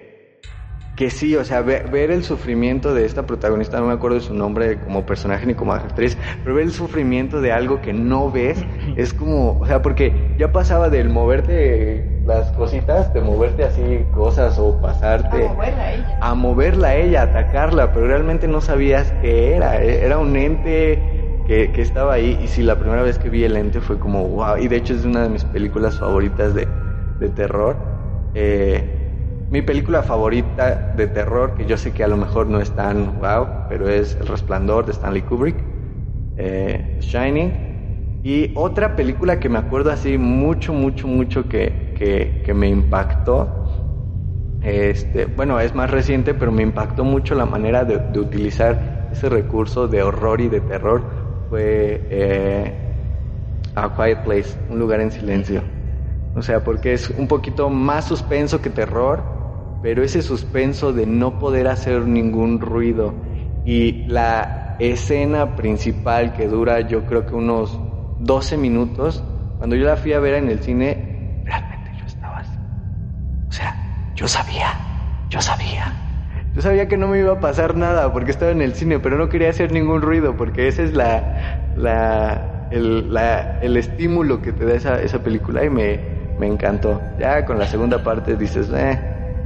Speaker 1: que sí, o sea, ver, el sufrimiento de esta protagonista, no me acuerdo de su nombre como personaje ni como actriz, pero ver el sufrimiento de algo que no ves [laughs] es como, o sea, porque ya pasaba del moverte las cositas, de moverte así cosas o pasarte
Speaker 3: a moverla a ella,
Speaker 1: a moverla a ella, atacarla, pero realmente no sabías qué era, e, era un ente que, que estaba ahí y sí, la primera vez que vi el ente fue como, wow, y de hecho es una de mis películas favoritas de, de terror. Eh, mi película favorita de terror, que yo sé que a lo mejor no es tan wow, pero es El Resplandor de Stanley Kubrick, eh, Shining. Y otra película que me acuerdo así mucho, mucho, mucho que, que, me impactó, este, bueno, es más reciente, pero me impactó mucho la manera de, utilizar ese recurso de horror y de terror, fue eh, A Quiet Place, un lugar en silencio. O sea, porque es un poquito más suspenso que terror, pero ese suspenso de no poder hacer ningún ruido y la escena principal que dura yo creo que unos 12 minutos, cuando yo la fui a ver en el cine, realmente yo estaba así. O sea, yo sabía, yo sabía. Yo sabía que no me iba a pasar nada porque estaba en el cine, pero no quería hacer ningún ruido porque esa es la, la el, la, el estímulo que te da esa, esa película y me, me encantó. Ya con la segunda parte dices, eh,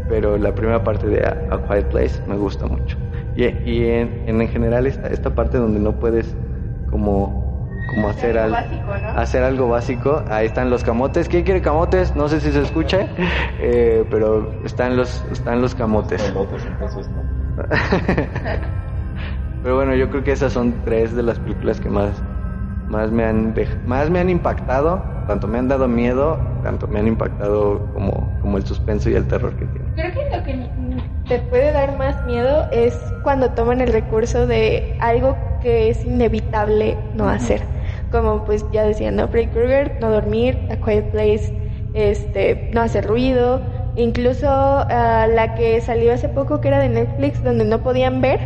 Speaker 1: pero la primera parte de A, A Quiet Place me gusta mucho. Y, y en, en general esta, esta parte donde no puedes como como hacer,
Speaker 3: Algo
Speaker 1: al-
Speaker 3: básico, ¿no?
Speaker 1: hacer algo básico. Ahí están los camotes. ¿Quién quiere camotes? No sé si se escucha, [laughs] eh, pero están los, están los camotes.
Speaker 2: Camotes, entonces, ¿no? [laughs]
Speaker 1: Pero bueno, yo creo que esas son tres de las películas que más, más, me han dej- más me han impactado. Tanto me han dado miedo, tanto me han impactado como, como el suspenso y el terror que tiene.
Speaker 3: Creo que lo que te puede dar más miedo es cuando toman el recurso de algo que es inevitable no hacer. Como pues ya decía, ¿no? Freddy Krueger, no dormir, A Quiet Place, este, no hacer ruido. Incluso ah, la que salió hace poco que era de Netflix donde no podían ver,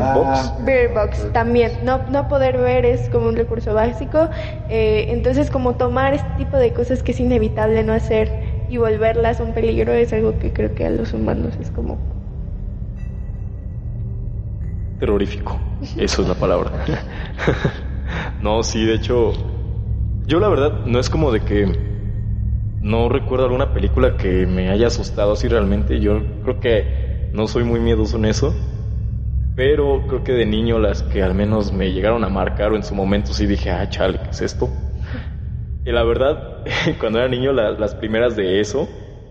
Speaker 1: Ah.
Speaker 2: Box.
Speaker 3: Beer Box también, no, no poder ver es como un recurso básico, eh, entonces como tomar este tipo de cosas que es inevitable no hacer y volverlas un peligro es algo que creo que a los humanos es como...
Speaker 2: Terrorífico. Eso es la palabra. [laughs] no, sí, de hecho, yo la verdad no es como de que no recuerdo alguna película que me haya asustado así realmente. Yo creo que no soy muy miedoso en eso. Pero creo que de niño las que al menos me llegaron a marcar o en su momento sí dije, ah, chale, ¿qué es esto? Y la verdad, [laughs] cuando era niño, la- las primeras de eso,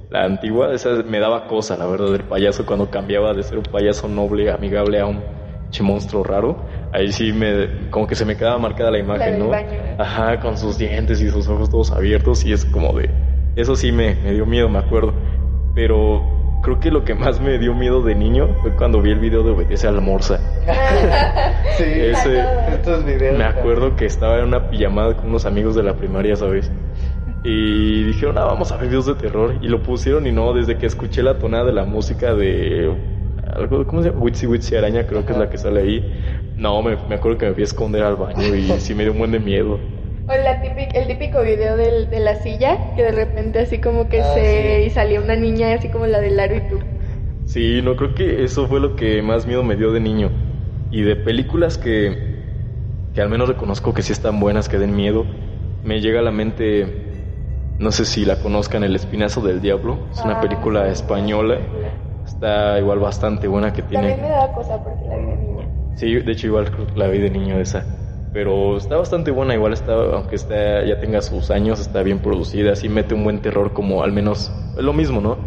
Speaker 2: la antigua, esa me daba cosa, la verdad, del payaso cuando cambiaba de ser un payaso noble, amigable a un monstruo raro. Ahí sí me, como que se me quedaba marcada la imagen,
Speaker 3: del
Speaker 2: ¿no?
Speaker 3: baño, ¿eh?
Speaker 2: Ajá, con sus dientes y sus ojos todos abiertos y es como de, eso sí me, me dio miedo, me acuerdo. Pero creo que lo que más me dio miedo de niño fue cuando vi el video de Obedece a la Morsa. [laughs]
Speaker 1: Sí,
Speaker 2: Ese-
Speaker 1: estos videos.
Speaker 2: Me acuerdo que estaba en una pijamada con unos amigos de la primaria, ¿sabes? Y dijeron, ah, vamos a ver videos de terror. Y lo pusieron y no, desde que escuché la tonada de la música de... Algo, ¿Cómo se llama? Witsi Witsi Araña, creo que es la que sale ahí. No, me, me acuerdo que me fui a esconder al baño y sí me dio un buen de miedo.
Speaker 3: O la típica- el típico video del- de la silla, que de repente así como que
Speaker 1: Ah,
Speaker 3: se...
Speaker 1: sí.
Speaker 3: y salía una niña así como la del aro y tú.
Speaker 2: Sí, no creo que eso fue lo que más miedo me dio de niño. Y de películas que, que al menos reconozco que sí están buenas, que den miedo, me llega a la mente, no sé si la conozcan, El Espinazo del Diablo. Es una
Speaker 3: Ah,
Speaker 2: película española. Está igual bastante buena que
Speaker 3: También me
Speaker 2: tiene...
Speaker 3: daba cosa porque la vi de niña.
Speaker 2: Sí, de hecho igual la vi de niño esa. Pero está bastante buena, igual está, aunque está, ya tenga sus años, está bien producida, sí mete un buen terror como al menos, es lo mismo, ¿no?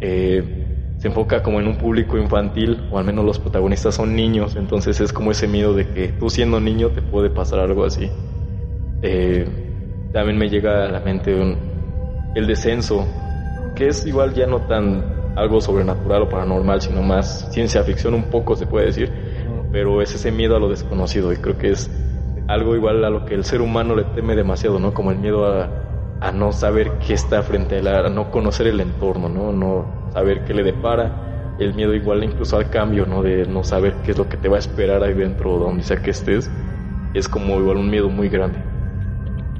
Speaker 2: Eh, se enfoca como en un público infantil, o al menos los protagonistas son niños, entonces es como ese miedo de que tú siendo niño te puede pasar algo así. Eh, también me llega a la mente un- el descenso, que es igual ya no tan algo sobrenatural o paranormal, sino más ciencia ficción un poco se puede decir, pero es ese miedo a lo desconocido y creo que es algo igual a lo que el ser humano le teme demasiado, ¿no? Como el miedo a, a no saber qué está frente a él, a no conocer el entorno, ¿no? No saber qué le depara, el miedo igual incluso al cambio, ¿no? De no saber qué es lo que te va a esperar ahí dentro, donde sea que estés, es como igual un miedo muy grande.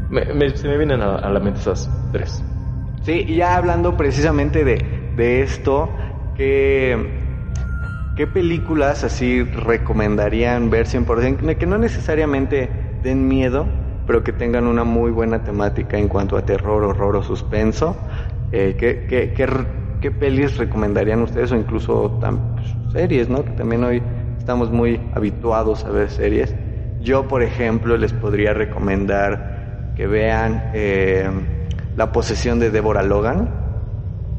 Speaker 2: Me- me- se me vienen a, a la mente esas tres.
Speaker 1: Sí, y ya hablando precisamente de, de esto, ¿qué, ¿qué películas así recomendarían ver 100%? Que no necesariamente den miedo, pero que tengan una muy buena temática en cuanto a terror, horror o suspenso. Eh, ¿qué, qué, qué, pelis recomendarían ustedes o incluso pues, series, ¿no? Que también hoy estamos muy habituados a ver series. Yo, por ejemplo, les podría recomendar que vean eh, La posesión de Deborah Logan.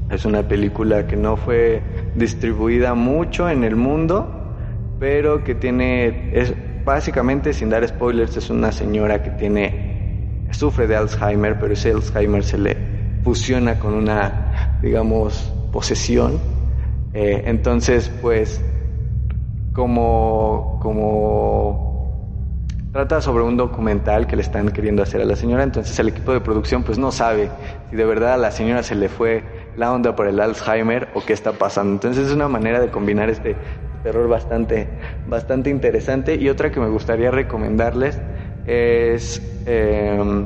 Speaker 1: Es una película que no fue distribuida mucho en el mundo, pero que tiene, es básicamente, sin dar spoilers, es una señora que tiene, sufre de Alzheimer, pero ese Alzheimer se le fusiona con una, digamos, posesión. Eh, entonces, pues, como, como Trata sobre un documental que le están queriendo hacer a la señora, entonces el equipo de producción pues no sabe si de verdad a la señora se le fue la onda por el Alzheimer o qué está pasando. Entonces es una manera de combinar este terror bastante, bastante interesante. Y otra que me gustaría recomendarles es eh,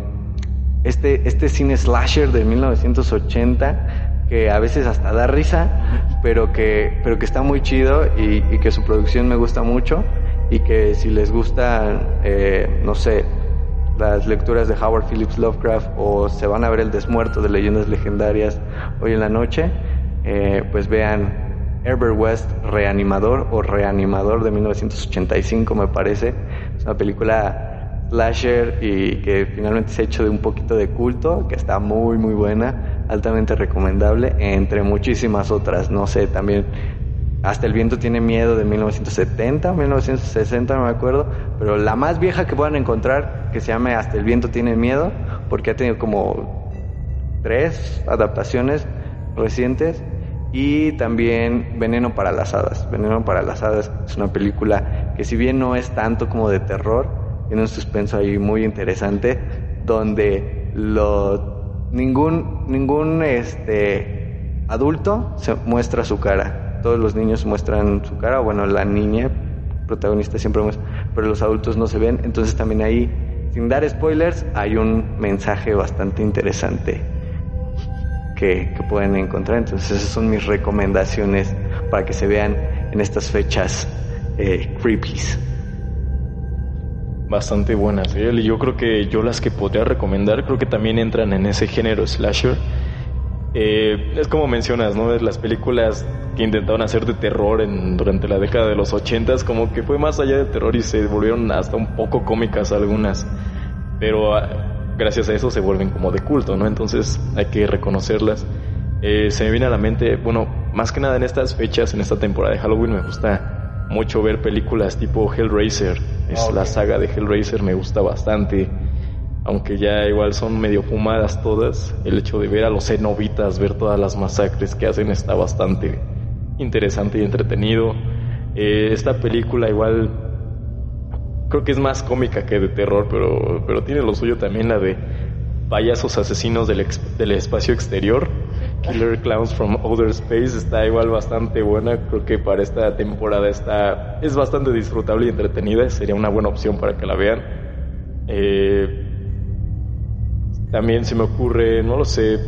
Speaker 1: este, este cine slasher de 1980 que a veces hasta da risa, pero que, pero que está muy chido y, y que su producción me gusta mucho y que si les gusta, eh, no sé, las lecturas de Howard Phillips Lovecraft o se van a ver el desmuerto de leyendas legendarias hoy en la noche, eh, pues vean Herbert West Reanimador o Reanimador de 1985 me parece. Es una película slasher y que finalmente se ha hecho de un poquito de culto, que está muy muy buena, altamente recomendable, entre muchísimas otras, no sé, también hasta el viento tiene miedo de 1970, 1960, no me acuerdo, pero la más vieja que puedan encontrar, que se llame Hasta el viento tiene miedo, porque ha tenido como tres adaptaciones recientes, y también Veneno para las Hadas. Veneno para las Hadas es una película que si bien no es tanto como de terror, tiene un suspenso ahí muy interesante, donde lo, ningún, ningún este, adulto se muestra su cara todos los niños muestran su cara, bueno, la niña protagonista siempre muestra, pero los adultos no se ven, entonces también ahí, sin dar spoilers, hay un mensaje bastante interesante que, pueden encontrar, entonces esas son mis recomendaciones para que se vean en estas fechas eh, creepies.
Speaker 2: Bastante buenas, ¿eh? yo creo que yo las que podría recomendar creo que también entran en ese género slasher eh, es como mencionas, ¿no? Las películas que intentaron hacer de terror en, durante la década de los ochentas, como que fue más allá de terror y se volvieron hasta un poco cómicas algunas. Pero ah, gracias a eso se vuelven como de culto, ¿no? Entonces hay que reconocerlas. Eh, se me viene a la mente, bueno, más que nada en estas fechas, en esta temporada de Halloween, me gusta mucho ver películas tipo Hellraiser. Es la saga de Hellraiser, me gusta bastante aunque ya igual son medio fumadas todas, el hecho de ver a los cenobitas, ver todas las masacres que hacen está bastante interesante y entretenido. Eh, esta película igual creo que es más cómica que de terror, pero, pero tiene lo suyo también la de payasos asesinos del, del espacio exterior. Killer Clowns from Outer Space está igual bastante buena, creo que para esta temporada está es bastante disfrutable y entretenida, sería una buena opción para que la vean. Eh, también se me ocurre, no lo sé,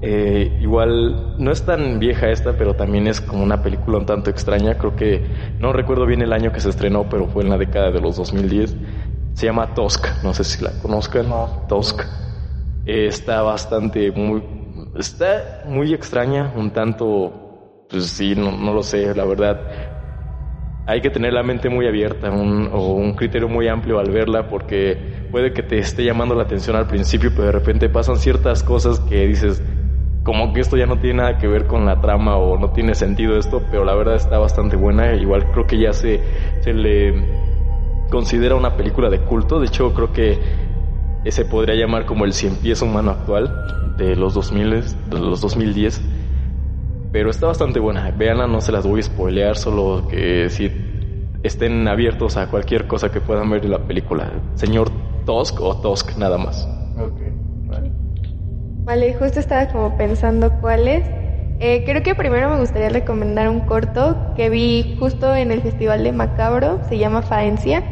Speaker 2: eh, igual no es tan vieja esta, pero también es como una película un tanto extraña. Creo que no recuerdo bien el año que se estrenó, pero fue en la década de los 2010. Se llama Tusk, no sé si la conozcan. Tusk. Eh, está bastante muy, está muy extraña, un tanto, pues sí, no, no lo sé, la verdad hay que tener la mente muy abierta o un criterio muy amplio al verla porque puede que te esté llamando la atención al principio, pero de repente pasan ciertas cosas que dices, como que esto ya no tiene nada que ver con la trama o no tiene sentido esto, pero la verdad está bastante buena. Igual creo que ya se, se le considera una película de culto. De hecho, creo que se podría llamar como el cien pies humano actual de los 2000, de los 2010 pero está bastante buena. Veanla, no se las voy a spoilear, solo que si estén abiertos a cualquier cosa que puedan ver en la película. Señor Tusk o Tusk, nada más.
Speaker 3: vale. Vale, justo estaba como pensando cuál es. Eh, creo que primero me gustaría recomendar un corto que vi justo en el Festival de Macabro, se llama Faencia.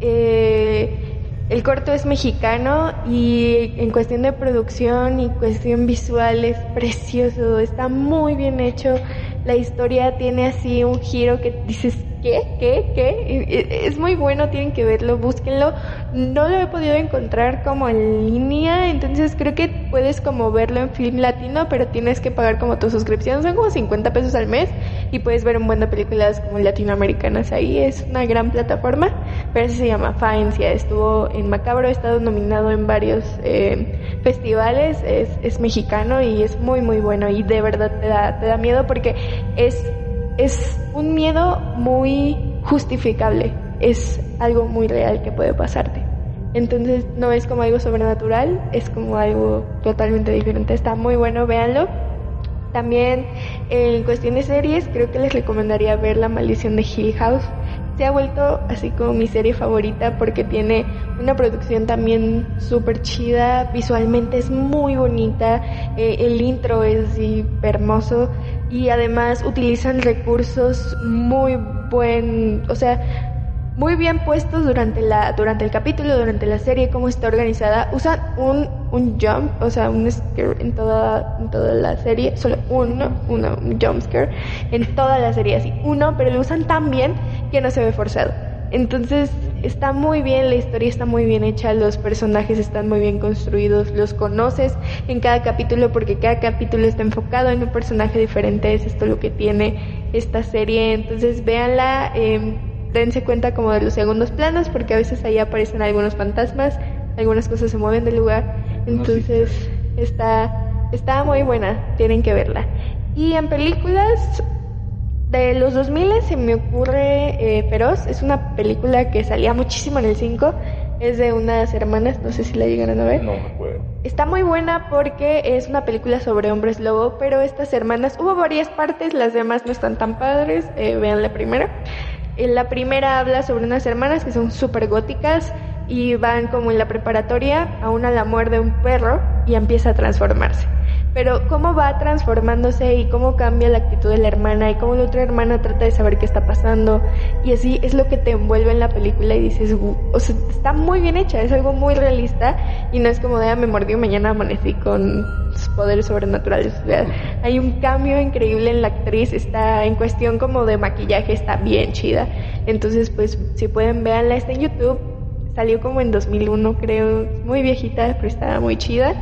Speaker 3: Eh, el corto es mexicano y en cuestión de producción y cuestión visual es precioso, está muy bien hecho. La historia tiene así un giro que dices, ¿qué? ¿Qué? ¿Qué? Es muy bueno, tienen que verlo, búsquenlo. No lo he podido encontrar como en línea, entonces creo que puedes como verlo en film latino, pero tienes que pagar como tu suscripción, son como 50 pesos al mes y puedes ver un buen de películas como latinoamericanas ahí, es una gran plataforma, pero así se llama Faencia, estuvo en Macabro, ha estado nominado en varios eh, festivales, es, es mexicano y es muy muy bueno y de verdad te da, te da miedo porque es, es un miedo muy justificable, es algo muy real que puede pasarte. Entonces no es como algo sobrenatural, es como algo totalmente diferente. Está muy bueno, véanlo. También en cuestión de series, creo que les recomendaría ver La maldición de Hill House. Se ha vuelto así como mi serie favorita porque tiene una producción también súper chida, visualmente es muy bonita, eh, el intro es hermoso y además utilizan recursos muy buen, o sea, muy bien puestos durante la durante el capítulo, durante la serie, cómo está organizada. Usan un, un jump, o sea, un scare en toda, en toda la serie, solo uno, uno, un jump scare en toda la serie, así, uno, pero lo usan tan bien que no se ve forzado. Entonces, está muy bien, la historia está muy bien hecha, los personajes están muy bien construidos, los conoces en cada capítulo porque cada capítulo está enfocado en un personaje diferente, es esto lo que tiene esta serie, entonces véanla, eh, dense cuenta como de los segundos planos porque a veces ahí aparecen algunos fantasmas, algunas cosas se mueven del lugar, entonces está, está muy buena, tienen que verla. Y en películas, de los 2000 se me ocurre eh, Feroz, es una película que salía muchísimo en el 5, es de unas hermanas, no sé si la llegaron a ver.
Speaker 2: No me acuerdo.
Speaker 3: Está muy buena porque es una película sobre hombres lobo, pero estas hermanas, hubo varias partes, las demás no están tan padres, eh, vean la primera. En la primera habla sobre unas hermanas que son súper góticas y van como en la preparatoria, a una la muerde un perro y empieza a transformarse pero cómo va transformándose y cómo cambia la actitud de la hermana y cómo la otra hermana trata de saber qué está pasando y así es lo que te envuelve en la película y dices, está muy bien hecha, es algo muy realista y no es como de, ah, me mordió mañana amanecí con poderes sobrenaturales. Hay un cambio increíble en la actriz, está en cuestión como de maquillaje, está bien chida. Entonces, pues, si pueden, verla, está en YouTube. Salió como en 2001, creo, muy viejita, pero estaba muy chida.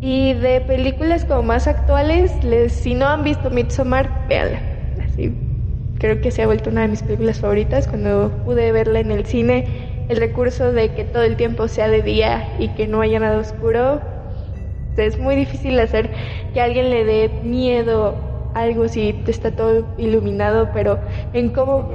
Speaker 3: Y de películas como más actuales, les, si no han visto Midsommar, véanla. Así, creo que se ha vuelto una de mis películas favoritas. Cuando pude verla en el cine, el recurso de que todo el tiempo sea de día y que no haya nada oscuro, es muy difícil hacer que alguien le dé miedo algo si está todo iluminado, pero en cómo,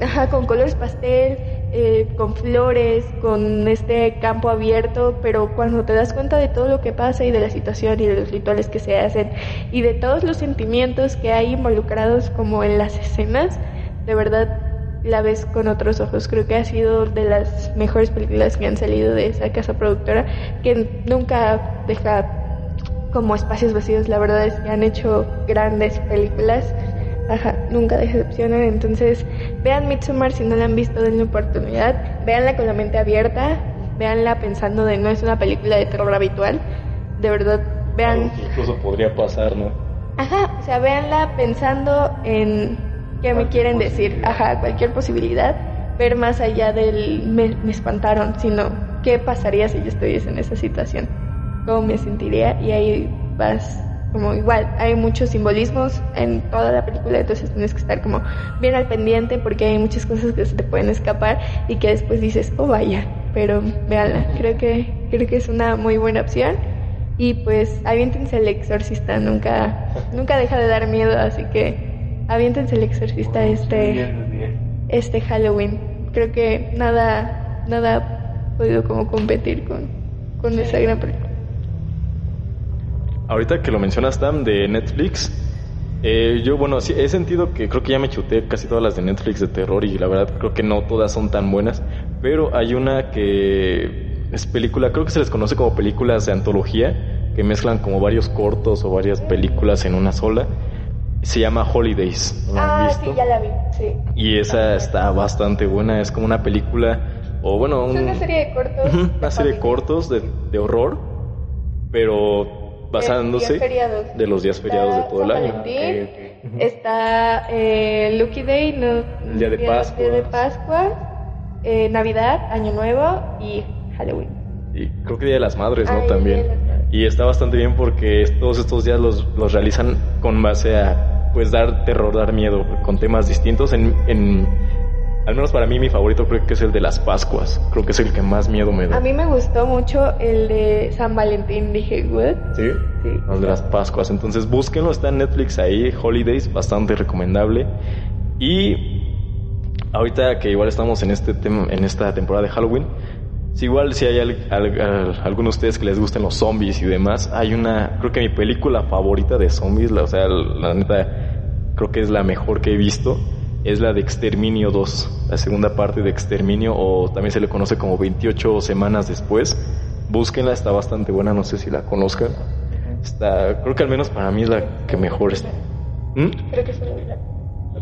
Speaker 3: ajá, con colores pastel, eh, con flores, con este campo abierto, pero cuando te das cuenta de todo lo que pasa y de la situación y de los rituales que se hacen y de todos los sentimientos que hay involucrados como en las escenas, de verdad la ves con otros ojos. Creo que ha sido de las mejores películas que han salido de esa casa productora, que nunca deja como espacios vacíos. La verdad es que han hecho grandes películas Ajá, nunca decepcionan. Entonces, vean Midsommar si no la han visto, denle oportunidad. Veanla con la mente abierta. Veanla pensando de no es una película de terror habitual. De verdad, vean.
Speaker 2: incluso podría pasar, ¿no?
Speaker 3: Ajá, o sea, véanla pensando en qué me quieren decir. Ajá, cualquier posibilidad. Ver más allá del me, me espantaron, sino qué pasaría si yo estuviese en esa situación. Cómo me sentiría. Y ahí vas como igual hay muchos simbolismos en toda la película, entonces tienes que estar como bien al pendiente porque hay muchas cosas que se te pueden escapar y que después dices, oh vaya, pero véanla, creo que, creo que es una muy buena opción. Y pues aviéntense el exorcista, nunca, nunca deja de dar miedo, así que aviéntense el exorcista este, este Halloween, creo que nada, nada ha podido como competir con, con esa gran película.
Speaker 2: Ahorita que lo mencionas, Tam, de Netflix, eh, yo, bueno, sí, he sentido que creo que ya me chuté casi todas las de Netflix de terror y la verdad creo que no todas son tan buenas, pero hay una que es película, creo que se les conoce como películas de antología, que mezclan como varios cortos o varias películas en una sola. Se llama Holidays.
Speaker 3: ah, sí, ya la vi, sí.
Speaker 2: Y esa está bastante buena, es como una película, o bueno...
Speaker 3: Es una serie de cortos.
Speaker 2: una serie de cortos de, de horror, pero basándose de los días feriados de todo el año.
Speaker 3: Está eh, Lucky Day, no,
Speaker 2: el día de Pascua,
Speaker 3: día de Pascua eh, Navidad, Año Nuevo y Halloween.
Speaker 2: Y creo que Día de las Madres, ¿no? También. Y está bastante bien porque todos estos días los, los realizan con base a pues dar terror, dar miedo, con temas distintos en, en al menos para mí mi favorito creo que es el de las Pascuas. Creo que es el que más miedo me da.
Speaker 3: A mí me gustó mucho el de San Valentín. Dije, ¿what?
Speaker 2: ¿Sí? Sí. El de las Pascuas. Entonces búsquenlo, está en Netflix ahí, Holidays, bastante recomendable. Y ahorita que igual estamos en este tema, en esta temporada de Halloween, si igual si hay algunos de ustedes que les gusten los zombies y demás, hay una, creo que mi película favorita de zombies, o sea, la neta, creo que es la mejor que he visto es la de Exterminio 2, la segunda parte de Exterminio, o también se le conoce como 28 semanas después. Búsquenla, está bastante buena, no sé si la conozcan. Está, creo que al menos para mí es la que mejor está.
Speaker 3: ¿Mm? Creo que es la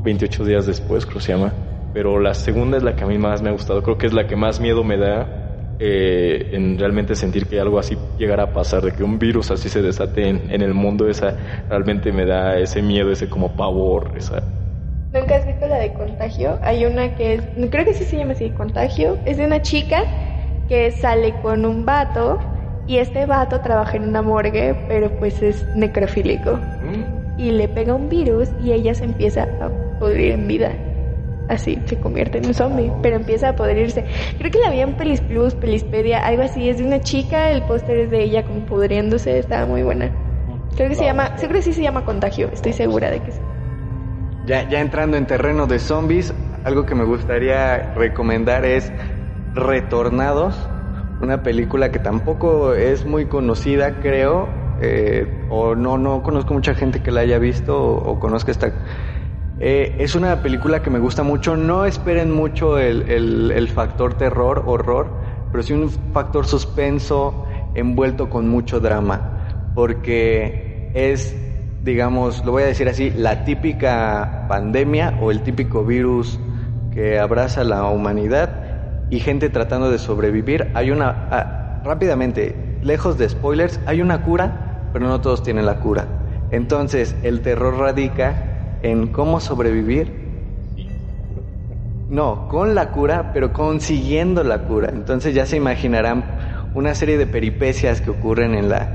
Speaker 2: 28 días después, creo que se llama. Pero la segunda es la que a mí más me ha gustado. Creo que es la que más miedo me da eh, en realmente sentir que algo así llegara a pasar, de que un virus así se desate en, en el mundo. Esa realmente me da ese miedo, ese como pavor, esa
Speaker 3: ¿Nunca has visto la de Contagio? Hay una que es, creo que sí se llama así, Contagio. Es de una chica que sale con un vato y este vato trabaja en una morgue, pero pues es necrofílico.
Speaker 2: Mm.
Speaker 3: Y le pega un virus y ella se empieza a pudrir en vida. Así se convierte en un zombie, pero empieza a pudrirse. Creo que la vi en Pelis Plus, Pelispedia, algo así. Es de una chica, el póster es de ella como pudriéndose, estaba muy buena. Creo que se llama, creo que sí se llama Contagio, estoy segura de que sí.
Speaker 1: Ya, entrando en terreno de zombies, algo que me gustaría recomendar es Retornados, una película que tampoco es muy conocida, creo, eh, o no, no conozco mucha gente que la haya visto o, o conozca esta... Eh, es una película que me gusta mucho, no esperen mucho el, el factor terror, horror, pero sí un factor suspenso envuelto con mucho drama, porque es digamos, lo voy a decir así, la típica pandemia o el típico virus que abraza la humanidad y gente tratando de sobrevivir. Hay una, ah, rápidamente, lejos de spoilers, hay una cura, pero no todos tienen la cura. Entonces, el terror radica en cómo sobrevivir. No, con la cura, pero consiguiendo la cura. Entonces ya se imaginarán una serie de peripecias que ocurren en la...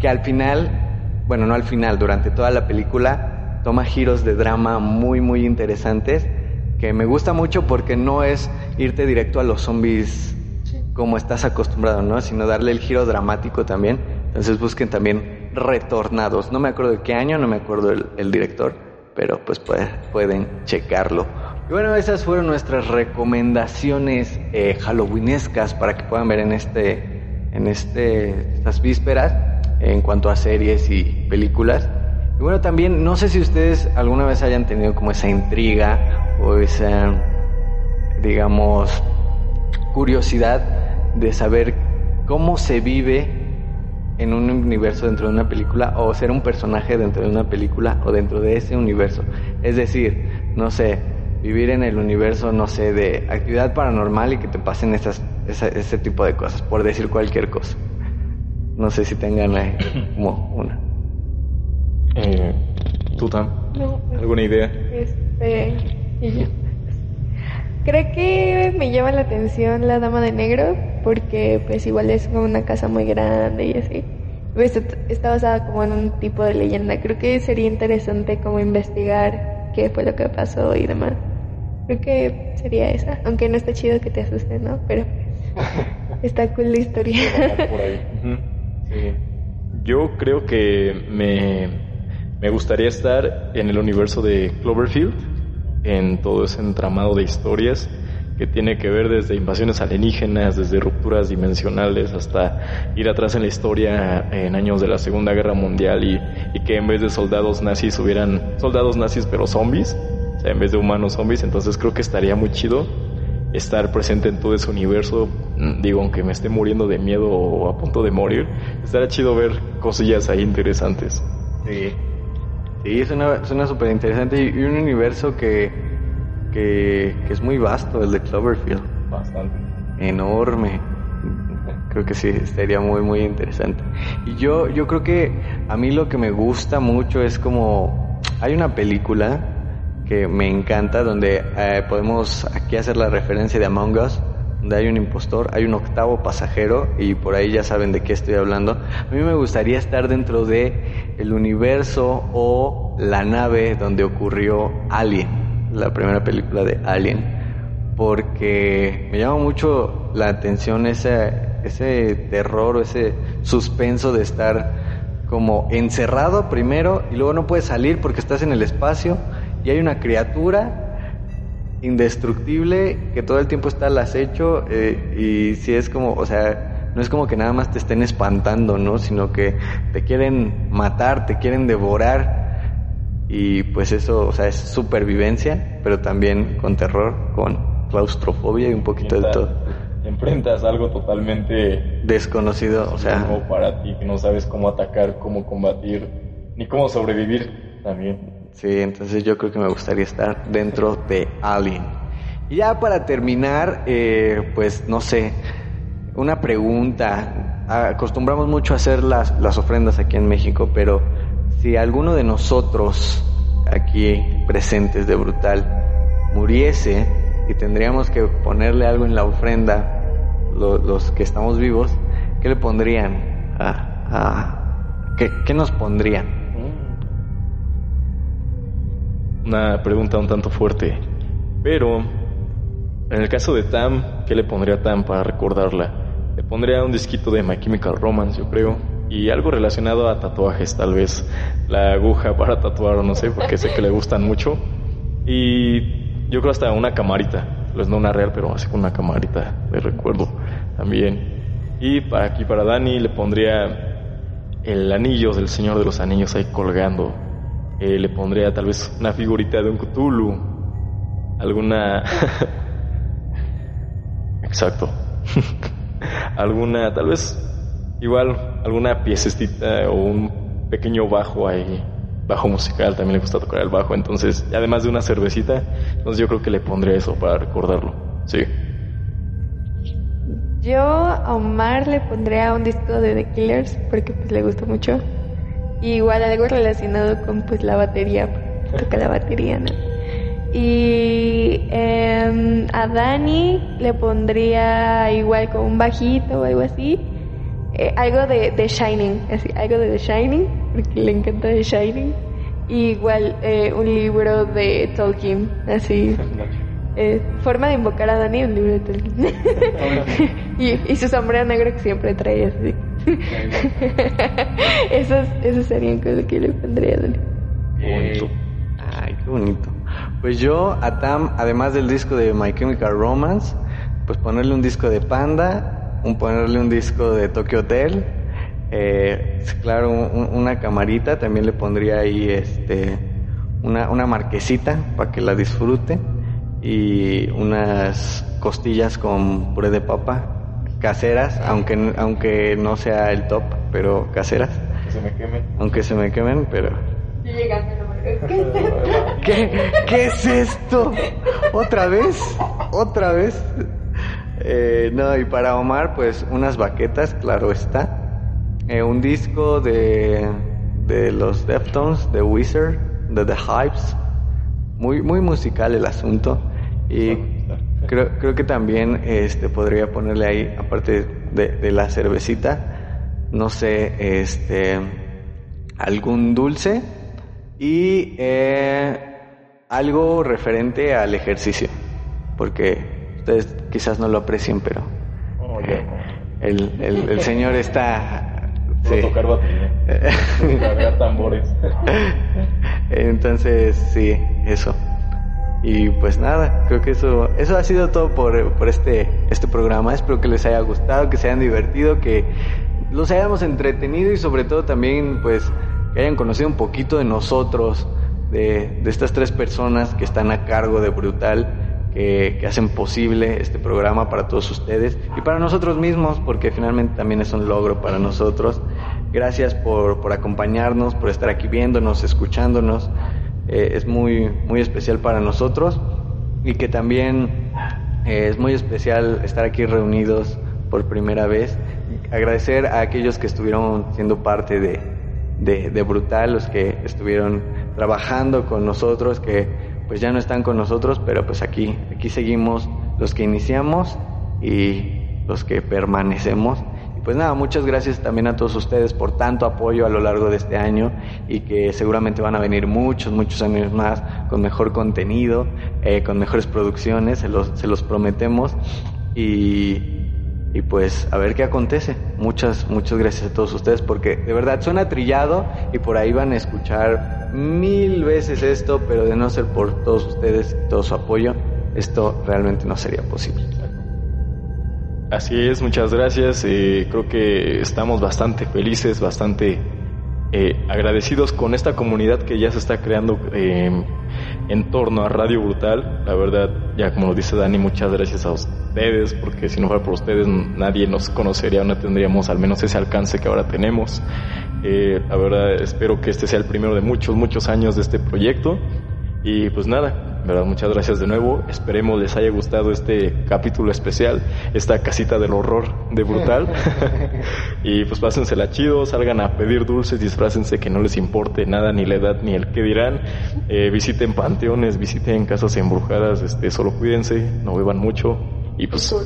Speaker 1: que al final bueno, no al final, durante toda la película toma giros de drama muy, muy interesantes que me gusta mucho porque no es irte directo a los zombies como estás acostumbrado, ¿no? Sino darle el giro dramático también. Entonces busquen también Retornados. No me acuerdo de qué año, no me acuerdo el, el director, pero pues puede, pueden checarlo. Y bueno, esas fueron nuestras recomendaciones eh, halloweenescas para que puedan ver en este, en este, estas vísperas en cuanto a series y películas. Y bueno, también no sé si ustedes alguna vez hayan tenido como esa intriga o esa, digamos, curiosidad de saber cómo se vive en un universo dentro de una película o ser un personaje dentro de una película o dentro de ese universo. Es decir, no sé, vivir en el universo, no sé, de actividad paranormal y que te pasen estas, esa, ese tipo de cosas, por decir cualquier cosa. No sé si tengan ahí como una.
Speaker 2: Eh, ¿Tú, Tam?
Speaker 3: No,
Speaker 2: ¿Alguna idea?
Speaker 3: Este, y yo. [laughs] Creo que me llama la atención la dama de negro porque pues igual es como una casa muy grande y así. Pues, est- está basada como en un tipo de leyenda. Creo que sería interesante como investigar qué fue lo que pasó y demás. Creo que sería esa, aunque no está chido que te asustes, ¿no? Pero [laughs] está cool la historia.
Speaker 2: por ahí. [laughs] Yo creo que me, me gustaría estar en el universo de Cloverfield, en todo ese entramado de historias que tiene que ver desde invasiones alienígenas, desde rupturas dimensionales, hasta ir atrás en la historia en años de la Segunda Guerra Mundial y, y que en vez de soldados nazis hubieran soldados nazis pero zombies, o sea, en vez de humanos zombies, entonces creo que estaría muy chido estar presente en todo ese universo, mm, digo, aunque me esté muriendo de miedo o a punto de morir, estaría chido ver cosillas ahí interesantes.
Speaker 1: Sí, sí suena, súper interesante y, y un universo que, que, que es muy vasto, el de Cloverfield.
Speaker 2: Bastante.
Speaker 1: Enorme. Creo que sí, estaría muy, muy interesante. Y yo, yo creo que a mí lo que me gusta mucho es como... Hay una película que me encanta donde eh, podemos aquí hacer la referencia de Among Us, donde hay un impostor, hay un octavo pasajero y por ahí ya saben de qué estoy hablando. A mí me gustaría estar dentro de el universo o la nave donde ocurrió Alien, la primera película de Alien, porque me llama mucho la atención ese, ese terror o ese suspenso de estar como encerrado primero y luego no puedes salir porque estás en el espacio y hay una criatura indestructible que todo el tiempo está al acecho eh, y si es como, o sea, no es como que nada más te estén espantando, ¿no? Sino que te quieren matar, te quieren devorar y pues eso, o sea, es supervivencia, pero también con terror, con claustrofobia y un poquito de todo.
Speaker 2: Enfrentas algo totalmente
Speaker 1: Desconocido, o sea,
Speaker 2: nuevo para ti, que no sabes cómo atacar, cómo combatir, ni cómo sobrevivir también.
Speaker 1: Sí, entonces yo creo que me gustaría estar dentro de Alien. Y ya para terminar, eh, pues no sé, una pregunta. Acostumbramos mucho a hacer las, las ofrendas aquí en México, pero si alguno de nosotros aquí presentes de Brutal muriese y tendríamos que ponerle algo en la ofrenda, los que estamos vivos, ¿qué le pondrían? ¿qué, nos pondrían?
Speaker 2: Una pregunta un tanto fuerte, pero en el caso de Tam, ¿qué le pondría a Tam para recordarla? Le pondría un disquito de My Chemical Romance, yo creo, y algo relacionado a tatuajes, tal vez la aguja para tatuar no sé, porque sé que le gustan mucho. Y yo creo hasta una camarita, pues no una real, pero así con una camarita de recuerdo también. Y para aquí, para Dani, le pondría el anillo del Señor de los Anillos ahí colgando. Eh, le pondría tal vez una figurita de un Cthulhu, alguna... [laughs] Exacto. [laughs] alguna, tal vez Igual, alguna piececita o un pequeño bajo ahí, bajo musical, también le gusta tocar el bajo, entonces, además de una cervecita, entonces yo creo que le pondré eso para recordarlo, sí.
Speaker 3: Yo a Omar le pondría un disco de The Killers porque pues le gusta mucho. Y igual algo relacionado con pues la batería, toca la batería, ¿no? Y em, a Dani le pondría igual con un bajito o algo así. Eh, algo de, The Shining, así, algo de The Shining, porque le encanta The Shining. Y igual eh, un libro de Tolkien, así. Eh, forma de invocar a Dani, un libro de Tolkien. [laughs] [laughs] y, y, su sombrero negro que siempre trae así. [laughs] esos, esos serían cosas que le pondría a Dani.
Speaker 1: Ay, qué bonito. Pues yo a Tam, además del disco de My Chemical Romance, pues ponerle un disco de Panda un ponerle un disco de Tokyo Hotel, eh, claro, una camarita, también le pondría ahí este, una, una marquesita para que la disfrute y unas costillas con puré de papa caseras, aunque, aunque no sea el top, pero caseras.
Speaker 2: Que se me quemen.
Speaker 1: Aunque se me quemen, pero... [laughs] ¿Qué, ¿Qué es esto? ¿Otra vez? ¿Otra vez? Eh, no, y para Omar, pues unas baquetas, claro está. Eh, un disco de, de los Deftones, de Wizard, de The Hypes. Muy, muy musical el asunto. Y creo, creo que también este, podría ponerle ahí, aparte de, de la cervecita, no sé, este, algún dulce y eh, algo referente al ejercicio. Porque Ustedes quizás no lo aprecien, pero oh, el, el, señor está...
Speaker 2: Sí. tocar batería, [laughs] tambores.
Speaker 1: Entonces, sí, eso. Y pues nada, creo que eso, eso ha sido todo por, por este, este programa. Espero que les haya gustado, que se hayan divertido, que los hayamos entretenido y sobre todo también pues que hayan conocido un poquito de nosotros, de, de estas tres personas que están a cargo de Brutal que, hacen posible este programa para todos ustedes y para nosotros mismos, porque finalmente también es un logro para nosotros. Gracias por, por acompañarnos, por estar aquí viéndonos, escuchándonos. Eh, es muy, muy especial para nosotros y que también eh, es muy especial estar aquí reunidos por primera vez. Agradecer a aquellos que estuvieron siendo parte de, de, de Brutal, los que estuvieron trabajando con nosotros, que pues ya no están con nosotros, pero pues aquí, aquí seguimos los que iniciamos y los que permanecemos. Pues nada, muchas gracias también a todos ustedes por tanto apoyo a lo largo de este año y que seguramente van a venir muchos, muchos años más con mejor contenido, eh, con mejores producciones, se los, se los prometemos. Y, y pues a ver qué acontece. Muchas, muchas gracias a todos ustedes porque de verdad suena trillado y por ahí van a escuchar mil veces esto, pero de no ser por todos ustedes, todo su apoyo, esto realmente no sería posible.
Speaker 2: Así es, muchas gracias. Eh, creo que estamos bastante felices, bastante eh, agradecidos con esta comunidad que ya se está creando eh, en torno a Radio Brutal. La verdad, ya como lo dice Dani, muchas gracias a ustedes, porque si no fuera por ustedes nadie nos conocería, no tendríamos al menos ese alcance que ahora tenemos. Eh, la verdad, espero que este sea el primero de muchos, muchos años de este proyecto. Y pues nada, verdad, muchas gracias de nuevo. Esperemos les haya gustado este capítulo especial, esta casita del horror de Brutal. [laughs] y pues pásensela chido, salgan a pedir dulces, disfrácense que no les importe nada, ni la edad, ni el que dirán. Eh, visiten panteones, visiten casas embrujadas, este, solo cuídense, no beban mucho y pues... [laughs]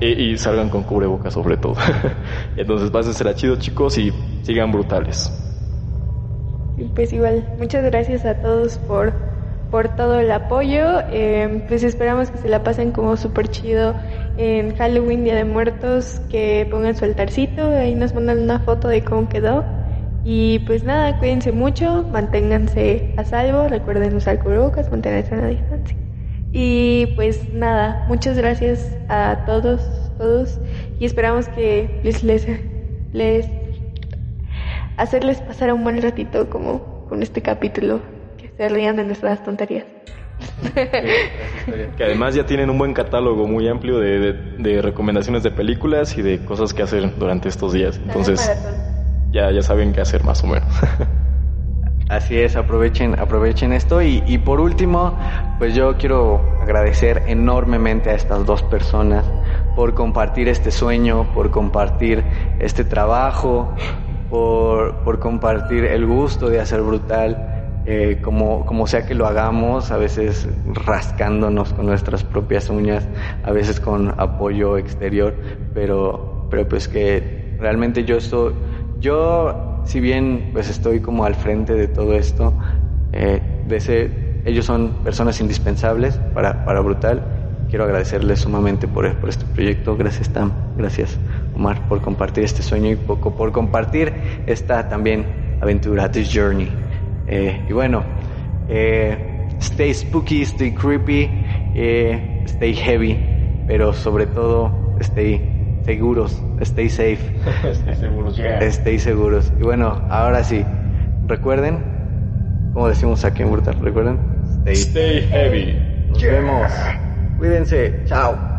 Speaker 2: Y, y salgan con cubrebocas sobre todo. [laughs] Entonces pásensela chido chicos y sigan brutales.
Speaker 3: Pues igual, muchas gracias a todos por, por todo el apoyo. Eh, pues esperamos que se la pasen como súper chido en Halloween, Día de Muertos, que pongan su altarcito, ahí nos mandan una foto de cómo quedó. Y pues nada, cuídense mucho, manténganse a salvo, recuerden usar cubrebocas, manténganse a la distancia. Y pues nada, muchas gracias a todos, todos, y esperamos que les, les, les hacerles pasar un buen ratito como con este capítulo, se rían de nuestras tonterías.
Speaker 2: que además ya tienen un buen catálogo muy amplio de, de, recomendaciones de películas y de cosas que hacer durante estos días. Entonces ya, ya saben qué hacer más o menos. [laughs]
Speaker 1: Así es, aprovechen, aprovechen esto. Y, y por último, pues yo quiero agradecer enormemente a estas dos personas por compartir este sueño, por compartir este trabajo, por, por compartir el gusto de hacer brutal. Eh, como, como sea que lo hagamos, a veces rascándonos con nuestras propias uñas, a veces con apoyo exterior, pero, pero pues que realmente yo estoy, yo si bien pues estoy como al frente de todo esto, eh, de ellos son personas indispensables para, para Brutal, quiero agradecerles sumamente por, por este proyecto, gracias Tam, gracias Omar por compartir este sueño y poco por compartir esta también aventura, this journey. Eh, y bueno, eh, stay spooky, stay creepy, eh, stay heavy, pero sobre todo stay seguros, stay safe. [laughs]
Speaker 2: stay seguros, yeah.
Speaker 1: Stay seguros. Y bueno, ahora sí, recuerden, como decimos aquí en Brutal, recuerden,
Speaker 2: stay, stay heavy.
Speaker 1: Nos vemos. Cuídense. Chao.